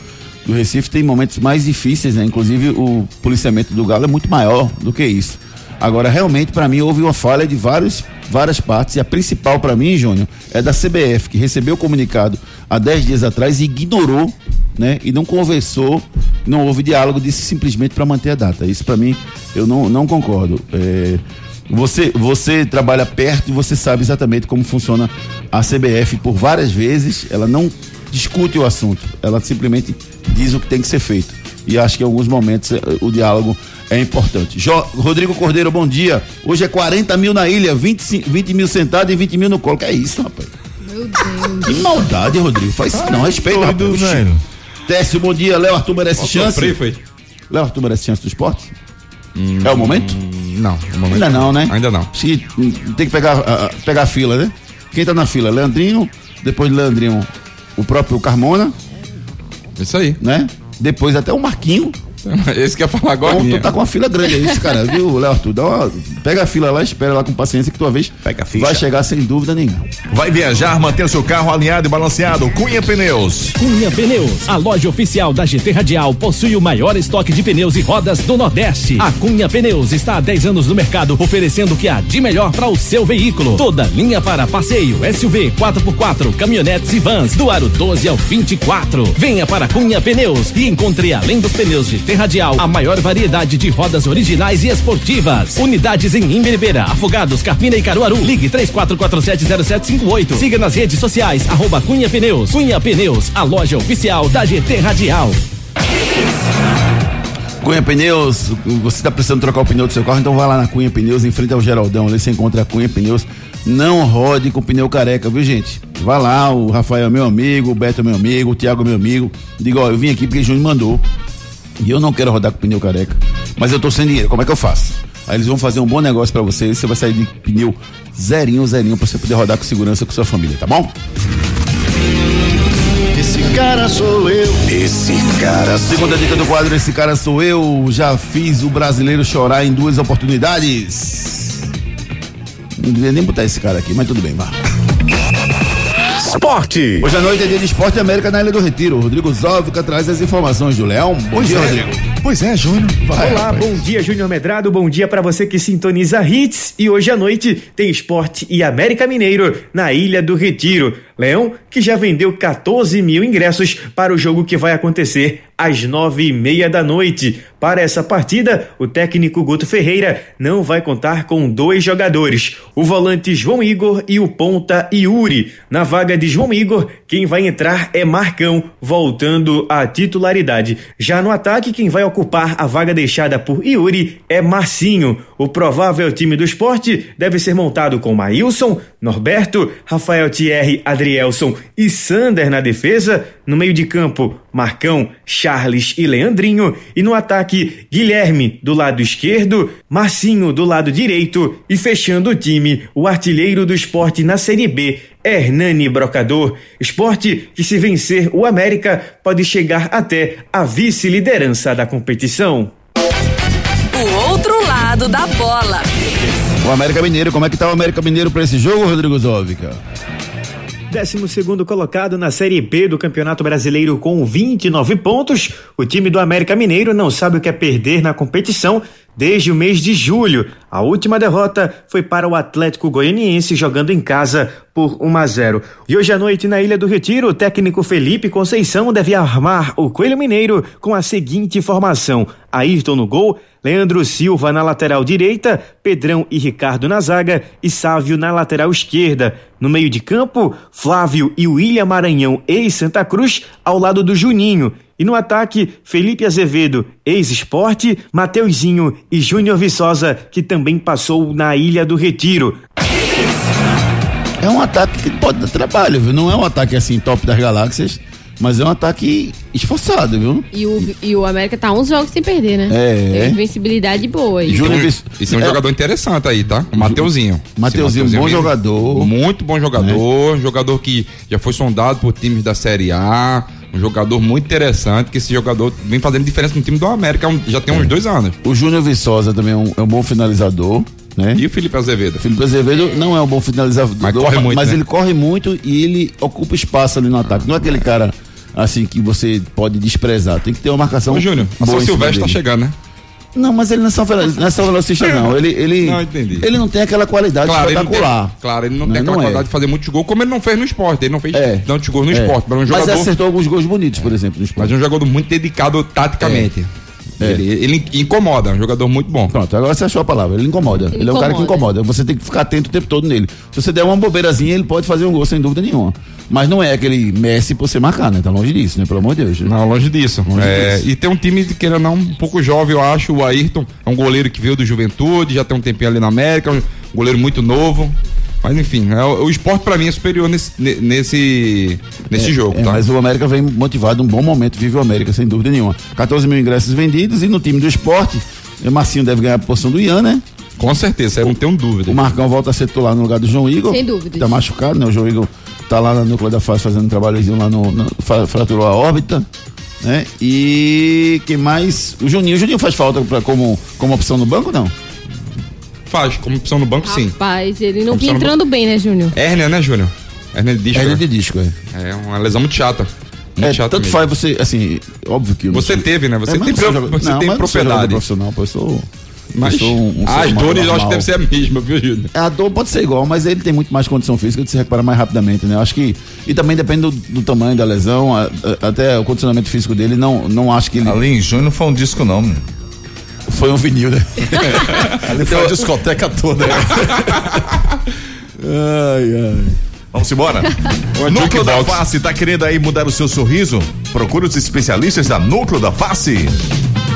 do Recife tem momentos mais difíceis, né? Inclusive o policiamento do Galo é muito maior do que isso. Agora, realmente, para mim, houve uma falha de vários, várias partes, e a principal para mim, Júnior, é da CBF, que recebeu o comunicado há 10 dias atrás e ignorou, né? E não conversou, não houve diálogo, disse simplesmente para manter a data. Isso, para mim, eu não, não concordo. É, você, você trabalha perto e você sabe exatamente como funciona a CBF por várias vezes. Ela não discute o assunto, ela simplesmente diz o que tem que ser feito. E acho que em alguns momentos eh, o diálogo é importante. Jo- Rodrigo Cordeiro, bom dia. Hoje é 40 mil na ilha, 20, 20 mil sentado e 20 mil no colo. Que é isso, rapaz? Meu Deus. Que maldade, Rodrigo. Faz isso não, respeita, Doido, rapaz. velho. Técio, bom dia. Léo Arthur merece chance. Sofri, foi? Léo Arthur merece chance do esporte? é o momento? Não, Ainda não, né? Ainda não. Hum, tem que pegar, ah, pegar a fila, né? Quem tá na fila? Leandrinho, depois de Leandrinho, o próprio Carmona, Isso aí. né? Depois até o Marquinho. Esse que ia falar agora. Então, tu tá com uma fila grande aí, esse cara, viu, Léo Arthur? Dá uma, pega a fila lá, espera lá com paciência que tua vez Pega a ficha. vai chegar sem dúvida nenhuma. Vai viajar, manter o seu carro alinhado e balanceado. Cunha Pneus. Cunha Pneus, a loja oficial da GT Radial, possui o maior estoque de pneus e rodas do Nordeste. A Cunha Pneus está há 10 anos no mercado, oferecendo o que há de melhor para o seu veículo. Toda linha para passeio, SUV, 4x4, caminhonetes e vans, do aro 12 ao 24. Venha para Cunha Pneus e encontre, além dos pneus GT Radial, a maior variedade de rodas originais e esportivas. Unidades em Imberibeira, Afogados, Carpina e Caruaru. Ligue 34470758. Siga nas redes sociais, arroba Cunha Pneus. Cunha Pneus, a loja oficial da GT Radial. Cunha Pneus, você está precisando trocar o pneu do seu carro, então vai lá na Cunha Pneus, em frente ao Geraldão, ali você encontra a Cunha Pneus. Não rode com pneu careca, viu gente? Vai lá, o Rafael é meu amigo, o Beto é meu amigo, o Thiago é meu amigo. Diga, ó, eu vim aqui porque o Júnior mandou. E eu não quero rodar com pneu careca. Mas eu tô sem dinheiro, como é que eu faço? Aí eles vão fazer um bom negócio pra você. Você vai sair de pneu zerinho, zerinho, pra você poder rodar com segurança com sua família, tá bom? Esse cara sou eu. Esse cara sou Segunda dica do quadro, esse cara sou eu. Já fiz o brasileiro chorar em duas oportunidades. Não devia nem botar esse cara aqui, mas tudo bem, vá. Esporte. Hoje à noite é dia de Esporte América na Ilha do Retiro. Rodrigo Zóvica traz as informações do Leão. Bom Pois dia. Rodrigo. Pois é, Júnior. Vai, Olá, rapaz. bom dia, Júnior Medrado. Bom dia para você que sintoniza Hits. E hoje à noite tem Esporte e América Mineiro na Ilha do Retiro. Leão, que já vendeu 14 mil ingressos para o jogo que vai acontecer às nove e meia da noite. Para essa partida, o técnico Guto Ferreira não vai contar com dois jogadores, o volante João Igor e o ponta Yuri. Na vaga de João Igor, quem vai entrar é Marcão, voltando à titularidade. Já no ataque, quem vai ocupar a vaga deixada por Yuri é Marcinho. O provável time do esporte deve ser montado com Maílson, Norberto, Rafael Thierry, Adrielson e Sander na defesa. No meio de campo, Marcão, Charles e Leandrinho. E no ataque, Guilherme do lado esquerdo, Marcinho do lado direito. E fechando o time, o artilheiro do esporte na Série B, Hernani Brocador. Esporte que, se vencer o América, pode chegar até a vice-liderança da competição. O outro lado da bola. O América Mineiro, como é que tá o América Mineiro pra esse jogo, Rodrigo Zóvica? 12 colocado na Série B do Campeonato Brasileiro com 29 pontos, o time do América Mineiro não sabe o que é perder na competição desde o mês de julho. A última derrota foi para o Atlético Goianiense jogando em casa por 1 a 0. E hoje à noite na Ilha do Retiro, o técnico Felipe Conceição deve armar o Coelho Mineiro com a seguinte formação: Ayrton no gol, Leandro Silva na lateral direita, Pedrão e Ricardo na zaga e Sávio na lateral esquerda. No meio de campo, Flávio e William Maranhão, ex-Santa Cruz, ao lado do Juninho. E no ataque, Felipe Azevedo, ex-esporte, Mateuzinho e Júnior Viçosa, que também passou na Ilha do Retiro. É um ataque que pode dar trabalho, viu? Não é um ataque assim top das galáxias, mas é um ataque esforçado, viu? E o, e o América tá 11 jogos sem perder, né? É. Tem uma invencibilidade boa aí. Júnior Esse é um é- jogador interessante aí, tá? O Mateuzinho. Mateuzinho, Esse bom mesmo. jogador. Muito bom jogador. Jogador que já foi sondado por times da Série A. Um jogador muito interessante, que esse jogador vem fazendo diferença no time do América já tem uns dois anos. O Júnior Viçosa também é um, é um bom finalizador, né? E o Felipe Azevedo? Felipe Azevedo não é um bom finalizador, Mas corre muito, mas né? ele corre muito e ele ocupa espaço ali no ataque. Não é aquele cara assim que você pode desprezar. Tem que ter uma marcação. Ô, Júnior, o boa São Silvestre tá chegando, né? Não, mas ele não é só, não é só velocista, não. Ele, ele, Não, entendi. ele não tem aquela qualidade Claro, ele não tem, espetacular. claro, ele não, Né? tem aquela Não é. qualidade de fazer muitos gols, como ele não fez no esporte. Ele não fez É. tantos gols no É. esporte, mas é um Mas jogador. acertou alguns gols bonitos, por exemplo, no Mas esporte. é um jogador muito dedicado taticamente. É. Ele, ele incomoda, é um jogador muito bom. Pronto, agora você achou a palavra. Ele incomoda. Ele, Ele é um cara que incomoda. Você tem que ficar atento o tempo todo nele. Se você der uma bobeirazinha, ele pode fazer um gol sem dúvida nenhuma. Mas não é aquele Messi por você marcar, né? Tá longe disso, né? Pelo amor de Deus. Não, longe disso. Longe É, disso. E tem um time que queira não um pouco jovem, eu acho. O Ayrton é um goleiro que veio do Juventude, já tem um tempinho ali na América, um goleiro muito novo. Mas enfim, é, o, o esporte pra mim é superior nesse, ne- nesse, nesse jogo, É, tá? Mas o América vem motivado, um bom momento, vive o América, sem dúvida nenhuma. 14 mil ingressos vendidos e no time do esporte, o Marcinho deve ganhar a posição do Ian, né? Com certeza, eu não tenho dúvida. O Marcão volta a ser titular no lugar do João Igor. Sem dúvidas. Tá machucado, né? O João Igor tá lá na núcleo da fase fazendo um trabalhozinho lá no, no- fra- fraturou a órbita, né? E quem mais? O Juninho. O Juninho faz falta pra, como, como opção no banco, não? Faz, como opção no banco, sim. Rapaz, ele não vinha no entrando bem, né, Júnior? Hérnia, né, Júnior? Hérnia de disco. É né? de disco, é. É uma lesão muito chata. Muito É, chata tanto mesmo. faz você, assim, óbvio que. Você sou- teve, né? Você É, tem pro- você não, tem mas não sou propriedade. profissional, pô, eu sou. Mas um- um as dores eu acho que deve ser a mesma, viu, Júnior? A dor pode ser igual, mas ele tem muito mais condição física de se recuperar mais rapidamente, né? Eu acho que. E também depende do, do tamanho da lesão, a- a- até o condicionamento físico dele. Não, não acho que ele. Ali em junho não foi um disco, não, menino. Foi um vinil, né? Ali foi a discoteca toda. ai, ai. Vamos embora? Núcleo da Face, tá querendo aí mudar o seu sorriso? Procure os especialistas da Núcleo da Face.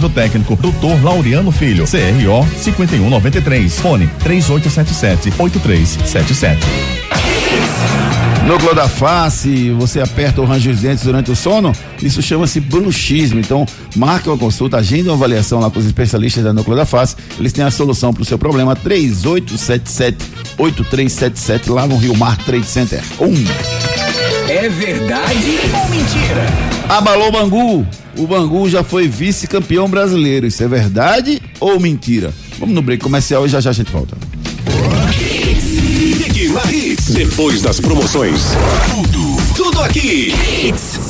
Responsável técnico, Dr. Laureano Filho, CRO 5193, fone 3877 8377. Núcleo da face, você aperta ou range os dentes durante o sono, isso chama-se bruxismo. Então, marque uma consulta, agende uma avaliação lá com os especialistas da Núcleo da Face. Eles têm a solução para o seu problema. 3877-8377, lá no Rio Mar Trade Center. Um. É verdade ou mentira? Abalou Bangu. O Bangu já foi vice-campeão brasileiro. Isso é verdade ou mentira? Vamos no break comercial e já já a gente volta. Depois das promoções, tudo, tudo aqui.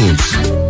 Foods.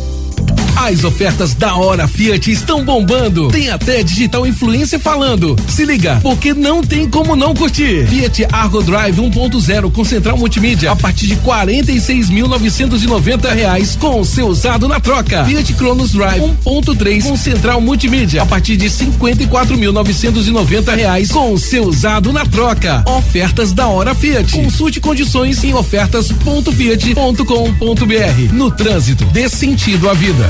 As ofertas da hora Fiat estão bombando. Tem até digital influencer falando. Se liga, porque não tem como não curtir. Fiat Argo Drive 1.0 com central multimídia a partir de 46.990 reais com o seu usado na troca. Fiat Cronos Drive 1.3 com central multimídia a partir de 54.990 reais com o seu usado na troca. Ofertas da hora Fiat. Consulte condições em ofertas.fiat.com.br. No trânsito, dê sentido à vida.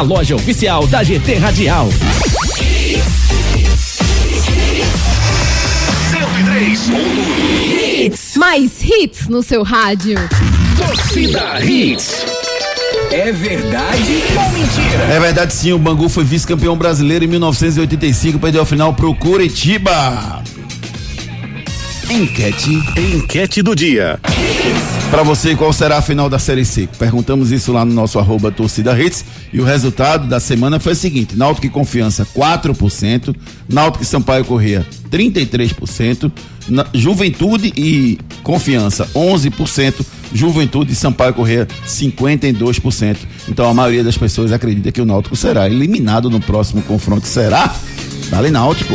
loja oficial da GT Radial. 103. Hits. Mais hits no seu rádio. Torcida Hits. É verdade ou mentira? É verdade sim, o Bangu foi vice-campeão brasileiro em 1985, perdeu a final pro Curitiba. Enquete. Enquete do dia. Para você, qual será a final da Série C? Perguntamos isso lá no nosso arroba torcida hits e o resultado da semana foi o seguinte: Náutico e Confiança 4%, Náutico e Sampaio Corrêa 33%, na, Juventude e Confiança 11%, Juventude e Sampaio Corrêa 52%. Então a maioria das pessoas acredita que o Náutico será eliminado no próximo confronto. Será? Dale Náutico.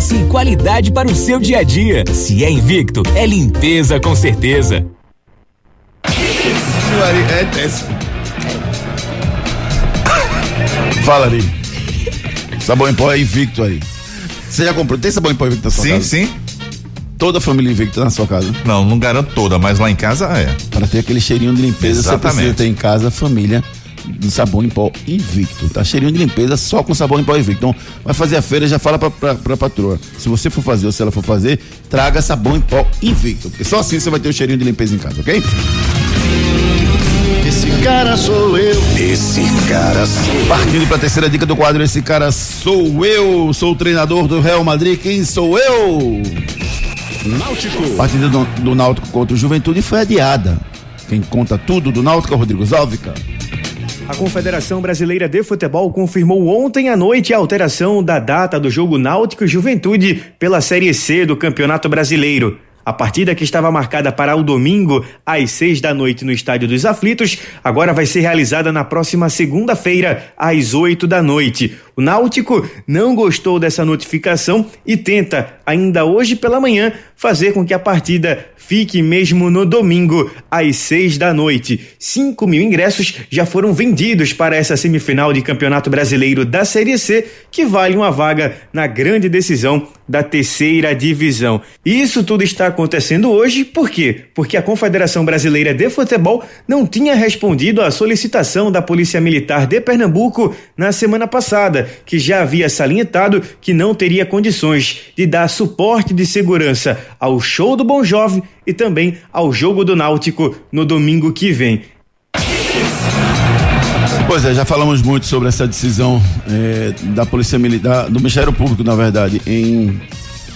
e qualidade para o seu dia a dia. Se é invicto, é limpeza com certeza. É péssimo. Fala ali. Sabão em pó é invicto aí. Você já comprou? Tem sabão em pó invicto na sua sim, casa? Sim, sim. Toda a família invicta na sua casa? Não, não garanto toda, mas lá em casa é. Para ter aquele cheirinho de limpeza, Exatamente. você precisa ter em casa a família de sabão em pó invicto, tá? Cheirinho de limpeza só com sabão em pó invicto. Então, vai fazer a feira, já fala pra, pra, pra patroa. Se você for fazer ou se ela for fazer, traga sabão em pó invicto, porque só assim você vai ter o cheirinho de limpeza em casa, ok? Esse cara sou eu. Esse cara sou eu. Partindo pra terceira dica do quadro, esse cara sou eu, sou o treinador do Real Madrid, quem sou eu? Náutico. A partida do, do Náutico contra o Juventude foi adiada. Quem conta tudo do Náutico é o Rodrigo Zóvica. A Confederação Brasileira de Futebol confirmou ontem à noite a alteração da data do jogo Náutico Juventude pela Série C do Campeonato Brasileiro. A partida que estava marcada para o domingo, às seis da noite, no Estádio dos Aflitos, agora vai ser realizada na próxima segunda-feira, às oito da noite. O Náutico não gostou dessa notificação e tenta, ainda hoje pela manhã, fazer com que a partida fique mesmo no domingo, às seis da noite. Cinco mil ingressos já foram vendidos para essa semifinal de Campeonato Brasileiro da Série C, que vale uma vaga na grande decisão da terceira divisão. Isso tudo está acontecendo hoje, por quê? Porque a Confederação Brasileira de Futebol não tinha respondido à solicitação da Polícia Militar de Pernambuco na semana passada, que já havia salientado que não teria condições de dar suporte de segurança ao show do Bom Jovem e também ao jogo do Náutico no domingo que vem. Pois é, já falamos muito sobre essa decisão é, da Polícia Militar, do Ministério Público, na verdade, em,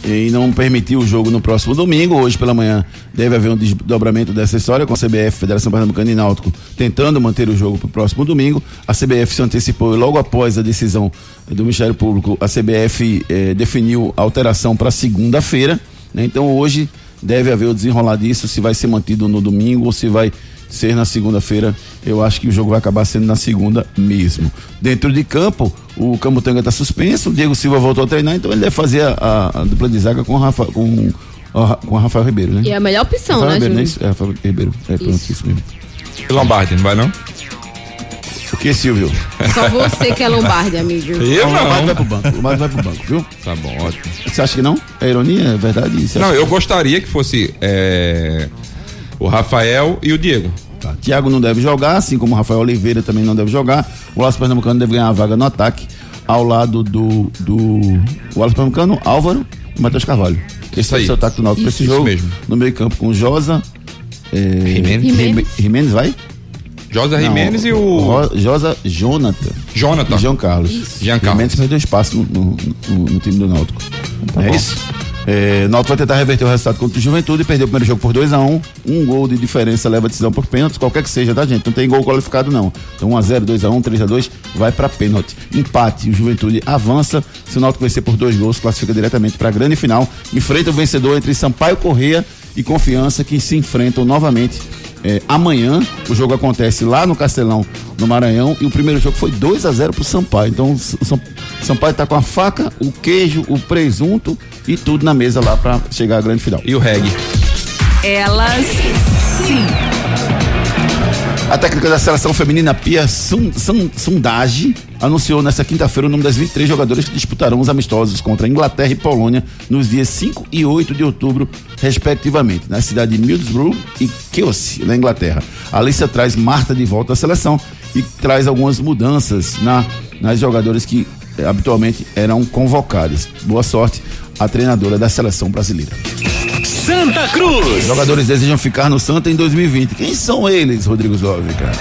em não permitir o jogo no próximo domingo. Hoje pela manhã deve haver um desdobramento dessa história com a CBF, Federação Pernambucana e Náutico, tentando manter o jogo para o próximo domingo. A CBF se antecipou e logo após a decisão do Ministério Público, a CBF eh, definiu a alteração para segunda-feira. Né? Então hoje deve haver o desenrolar disso, se vai ser mantido no domingo ou se vai ser na segunda-feira. Eu acho que o jogo vai acabar sendo na segunda mesmo. Dentro de campo, o Camutanga está suspenso, o Diego Silva voltou a treinar, então ele deve fazer a, a, a dupla de zaga com o Rafa, com, a, com Rafael Ribeiro, né? E é a melhor opção, Rafael né, Ribeiro, não é Júnior? É, Rafael Ribeiro. É, pronto, isso mesmo. E Lombardi, não vai não? O que, Silvio? Só você que é Lombardi, amigo. Eu O Lombardi não. vai pro banco, o Lombardi vai pro banco, viu? Tá bom, ótimo. Você acha que não? É ironia? É verdade? Você Não, eu gostaria que fosse é, o Rafael e o Diego. Tá. Thiago não deve jogar, assim como o Rafael Oliveira também não deve jogar. O Wallace Pernambucano deve ganhar a vaga no ataque ao lado do. do o Wallace Pernambucano, Álvaro e Matheus Carvalho. Esse Isso é aí. o seu ataque do Náutico pra esse Isso jogo. mesmo. No meio campo com Josa. É, Jimenez. Jime- Jimenez vai? Josa Jimenez e o Ro- Josa Jonathan. Jonathan. E João Carlos. Jean Carlos. Jimenez perdeu espaço no, no- no- no time do Náutico. Tá é bom. isso? É, Náutico vai tentar reverter o resultado contra o Juventude e perdeu o primeiro jogo por 2 a 1 um. gol de diferença leva a decisão por pênaltis, qualquer que seja, tá, gente? Não tem gol qualificado, não. Então 1x0, 2x1, 3x2, vai pra pênalti. Empate, o Juventude avança. Se o Náutico vencer por dois gols, classifica diretamente pra grande final. Enfrenta o vencedor entre Sampaio Correia e Confiança, que se enfrentam novamente é, amanhã o jogo acontece lá no Castelão, no Maranhão, e o primeiro jogo foi 2 a 0 pro Sampaio. Então o Sam- Sampaio tá com a faca, o queijo, o presunto e tudo na mesa lá para chegar à grande final. E o reggae. Elas sim. A técnica da seleção feminina Pia Sun, Sun, Sundage anunciou nesta quinta-feira o nome das 23 jogadoras que disputarão os amistosos contra Inglaterra e Polônia nos dias 5 e 8 de outubro, respectivamente, na cidade de Middlesbrough e Chelsea, na Inglaterra. A lista traz Marta de volta à seleção e traz algumas mudanças na, nas jogadoras que eh, habitualmente eram convocadas. Boa sorte à treinadora da seleção brasileira. Santa Cruz. Jogadores desejam ficar no Santa em 2020. Quem são eles, Rodrigo Zove, cara?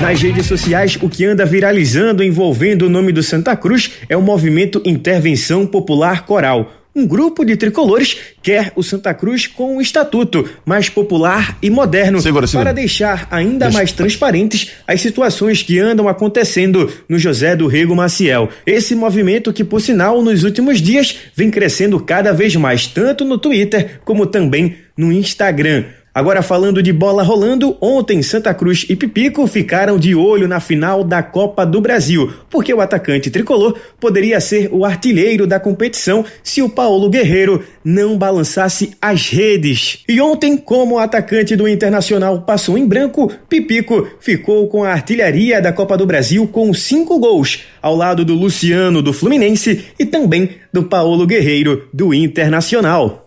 Nas redes sociais, o que anda viralizando envolvendo o nome do Santa Cruz é o movimento Intervenção Popular Coral. Um grupo de tricolores quer o Santa Cruz com um estatuto mais popular e moderno Segura, segura. para deixar ainda Deixa- mais transparentes as situações que andam acontecendo no José do Rego Maciel. Esse movimento que, por sinal, nos últimos dias vem crescendo cada vez mais, tanto no Twitter como também no Instagram. Agora falando de bola rolando, ontem Santa Cruz e Pipico ficaram de olho na final da Copa do Brasil, porque o atacante tricolor poderia ser o artilheiro da competição se o Paulo Guerreiro não balançasse as redes. E ontem, como o atacante do Internacional passou em branco, Pipico ficou com a artilharia da Copa do Brasil com cinco gols, ao lado do Luciano do Fluminense e também do Paulo Guerreiro do Internacional.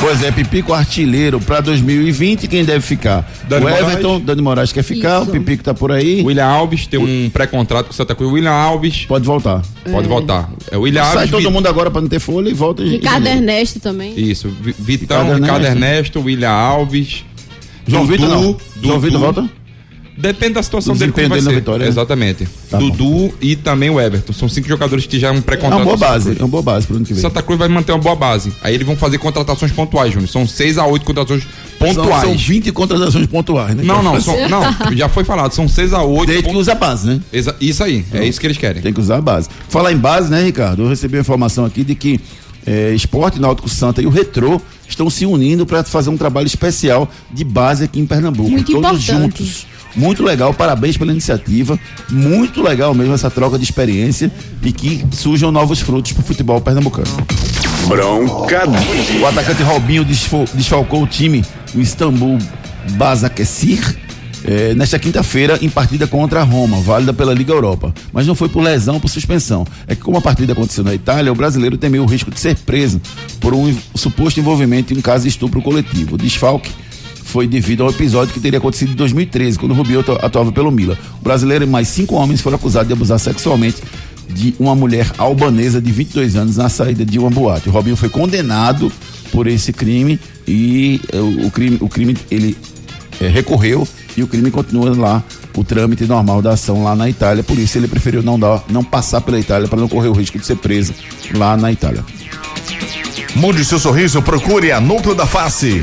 Pois é, Pipico artilheiro pra 2020, quem deve ficar? Dani o Everton, Moraes. Dani Moraes quer ficar, Isso. o Pipico tá por aí. William Alves tem um pré-contrato com o Santa Cruz. William Alves Pode voltar. pode voltar. É o William Sai Alves. todo Vi- mundo agora pra não ter folha e volta. Ricardo Ernesto também. Isso. Vi- Vitão, Ricardo Ricardo, Ernesto. Ernesto, William Alves. João Vitor não. João. Vitor volta? Depende da situação dele como vai ser. vitória, né? Exatamente. Tá Dudu e também o Everton. São cinco jogadores que já é um É pré-contrato. uma boa base, é uma boa base pro ano que vem. Santa Cruz vai manter uma boa base. Aí eles vão fazer contratações pontuais, Júnior. São seis a oito contratações São, pontuais. são 20 contratações pontuais, né? Não, não, são, não, já foi falado, são seis a oito. Desde que usa a base, né? Exa- Isso aí, é isso que eles querem. Tem que usar a base. Falar em base, né, Ricardo? Eu recebi uma informação aqui de que é, Esporte Náutico Santa e o Retrô estão se unindo para fazer um trabalho especial de base aqui em Pernambuco. Muito Todos importante. juntos. Muito legal, parabéns pela iniciativa. Muito legal mesmo essa troca de experiência e que surjam novos frutos para o futebol pernambucano. Bronca O atacante Robinho desfalcou o time, o Istambul Basakesir, eh, nesta quinta-feira em partida contra a Roma, válida pela Liga Europa. Mas não foi por lesão por suspensão. É que como a partida aconteceu na Itália, o brasileiro temeu o risco de ser preso por um suposto envolvimento em um caso de estupro coletivo. O desfalque foi devido ao episódio que teria acontecido em 2013, quando Rubio atu- atuava pelo Mila. O brasileiro e mais cinco homens foram acusados de abusar sexualmente de uma mulher albanesa de 22 anos na saída de uma boate. O Robinho foi condenado por esse crime e eh, o, crime, o crime ele eh, recorreu e o crime continua lá, o trâmite normal da ação lá na Itália. Por isso ele preferiu não dar, não passar pela Itália para não correr o risco de ser preso lá na Itália. Mude seu sorriso, procure a Núcleo da Face.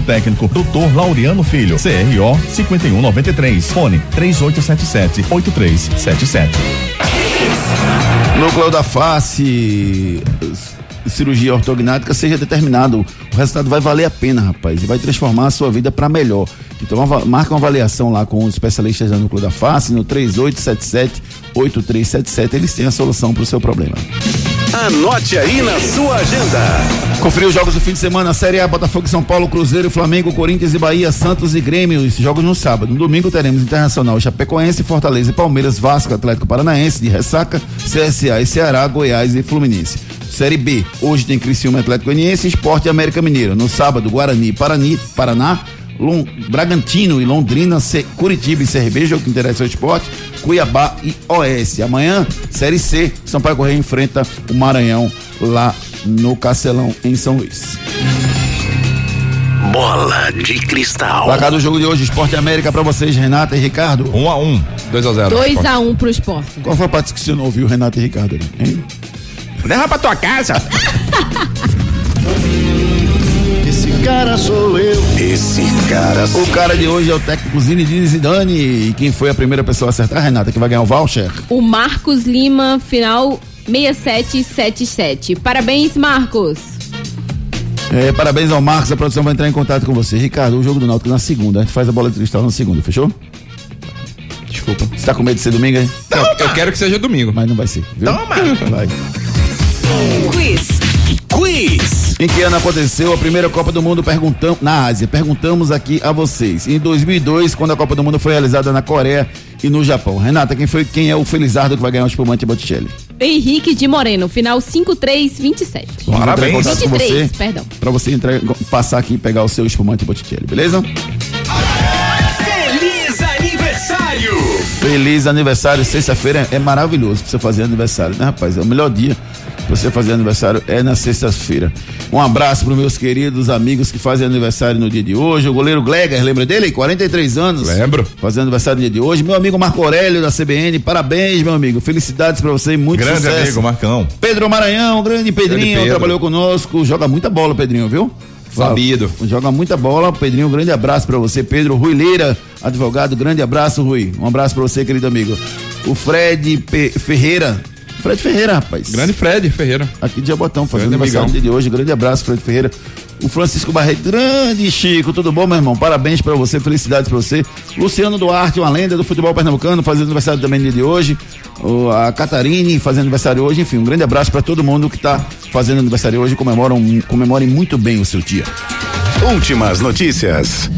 técnico, Dr. Laureano Filho, CRO 5193, fone 3877 8377. Núcleo da face, cirurgia ortognática, seja determinado. O resultado vai valer a pena, rapaz, e vai transformar a sua vida para melhor. Então, marca uma avaliação lá com os especialistas da Núcleo da Face no 3877-8377. Eles têm a solução para o seu problema. Anote aí na sua agenda. Conferir os jogos do fim de semana, Série A, Botafogo, e São Paulo, Cruzeiro, Flamengo, Corinthians e Bahia, Santos e Grêmio. Esses jogos no sábado. No domingo teremos Internacional, Chapecoense, Fortaleza e Palmeiras, Vasco, Atlético Paranaense, de Ressaca, CSA e Ceará, Goiás e Fluminense. Série B, hoje tem Criciúma, Atlético Goianiense, Esporte e América Mineiro. No sábado, Guarani, Parani, Paraná, Lon- Bragantino e Londrina, C- Curitiba e CRB, jogo que interessa ao esporte, Cuiabá e Oeste. Amanhã, Série C, Sampaio Correia enfrenta o Maranhão lá no Castelão, em São Luís. Bola de cristal. Placar do jogo de hoje, Esporte América pra vocês, Renata e Ricardo. 1 a 1 2 a 0 2x1 pro esporte. Qual foi a parte que você não ouviu, Renata e Ricardo? Hein? Leva pra tua casa. Esse cara sou eu. Esse cara O cara de hoje é o técnico Zinedine Zidane. E quem foi a primeira pessoa a acertar, Renata, que vai ganhar o voucher? O Marcos Lima, final 6777. Parabéns, Marcos. É, parabéns ao Marcos, a produção vai entrar em contato com você. Ricardo, o jogo do Náutico na segunda. A gente faz a bola de cristal na segunda, fechou? Desculpa. Você tá com medo de ser domingo, hein? Eu, eu quero que seja domingo. Mas não vai ser, viu? Toma! Vai. Quiz. Quiz! Em que ano aconteceu a primeira Copa do Mundo perguntamos, na Ásia? Perguntamos aqui a vocês. Em 2002, quando a Copa do Mundo foi realizada na Coreia e no Japão. Renata, quem foi quem é o Felizardo que vai ganhar o espumante Botticelli? Henrique de Moreno, final 5327. Vamos entrar em contato com 23, você, perdão. Pra você entrar, passar aqui e pegar o seu espumante Botticelli, beleza? Feliz aniversário! Feliz aniversário, sexta-feira é maravilhoso pra você fazer aniversário, né, rapaz? É o melhor dia você fazer aniversário é na sexta-feira. Um abraço pros meus queridos amigos que fazem aniversário no dia de hoje. O goleiro Gleger, lembra dele? 43 anos. Lembro. Fazendo aniversário no dia de hoje. Meu amigo Marco Aurélio da CBN, parabéns, meu amigo. Felicidades pra você e muito Grande sucesso. amigo, Marcão. Pedro Maranhão, grande Pedrinho, Grande trabalhou conosco, joga muita bola, Pedrinho, viu? Sabido. Joga muita bola, Pedrinho, um grande abraço pra você, Pedro Rui Leira, advogado, grande abraço, Rui. Um abraço pra você, querido amigo. O Fred Pe- Ferreira, Fred Ferreira, rapaz. Grande Fred Ferreira. Aqui de Jabotão, fazendo Grande aniversário de hoje, grande abraço, Fred Ferreira. O Francisco Barreto, grande Chico, tudo bom, meu irmão? Parabéns pra você, felicidades pra você. Luciano Duarte, uma lenda do futebol pernambucano, fazendo aniversário também no dia de hoje. O- a Catarine fazendo aniversário hoje. Enfim, um grande abraço pra todo mundo que tá fazendo aniversário hoje. Comemoram, comemorem muito bem o seu dia. Últimas notícias.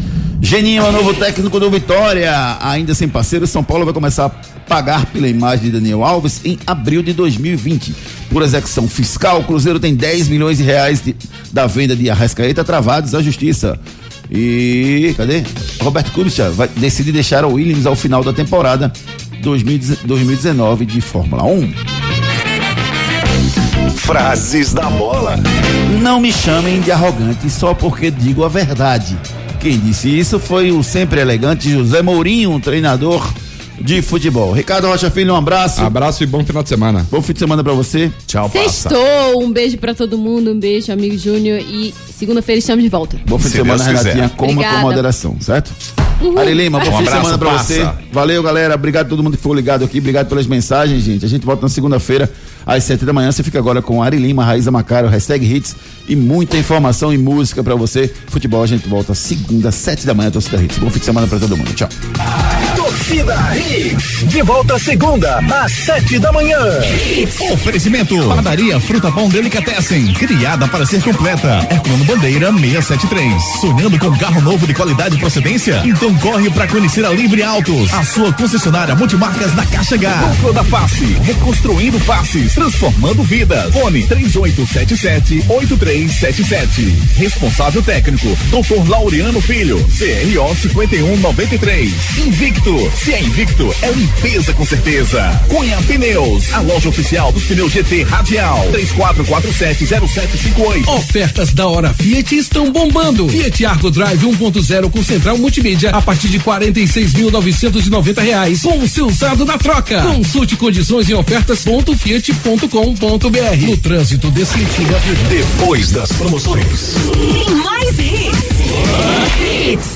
Geninho é o novo técnico do Vitória. Ainda sem parceiro, São Paulo vai começar a pagar pela imagem de Daniel Alves em abril de 2020. Por execução fiscal, o Cruzeiro tem 10 milhões de reais de- da venda de Arrascaeta travados à justiça. E cadê? Roberto Kubica vai decidir deixar o Williams ao final da temporada 2019 2019 de Fórmula 1. Frases da bola. Não me chamem de arrogante só porque digo a verdade. Quem disse isso foi o sempre elegante José Mourinho, um treinador de futebol. Ricardo Rocha Filho, um abraço. Abraço e bom final de semana. Bom fim de semana pra você. Tchau, Sextou, um beijo pra todo mundo, um beijo, amigo Júnior. E segunda-feira estamos de volta. Bom fim de Se semana, Deus. Renatinha. Coma Obrigada. com moderação, certo? Uhul. Ari Lima, bom Um fim de semana pra passa. você. Valeu, galera. Obrigado a todo mundo que ficou ligado aqui. Obrigado pelas mensagens, gente. A gente volta na segunda-feira, às sete da manhã. Você fica agora com Ari Lima, Raíza Macaro, hashtag hits e muita informação e música pra você. Futebol, a gente volta segunda, sete da manhã, torcida hits. Bom fim de semana pra todo mundo. Tchau. Torcida Hits. De volta segunda, às sete da manhã. Oferecimento. Padaria Fruta Pão Delicatessen. Criada para ser completa. Herculano Bandeira 673. Sonhando com carro novo de qualidade e procedência? Então corre para conhecer a Livre Autos. A sua concessionária multimarcas da Caixa H. Núcleo da Face. Reconstruindo faces. Transformando vidas. Fone 3877-8377. Responsável técnico. Dr. Laureano Filho. CRO 5193. Invicto. Se é Invicto, é limpeza com certeza. Cunha Pneus. A loja oficial dos pneus GT Radial. 34470758. Ofertas da hora Fiat estão bombando. Fiat Argo Drive 1.0 com central multimídia a partir de 46.990 reais com o seu usado na troca. Consulte condições em ofertas.fiat.com.br. No trânsito desse sentido das promoções. Tem mais hits. Hits.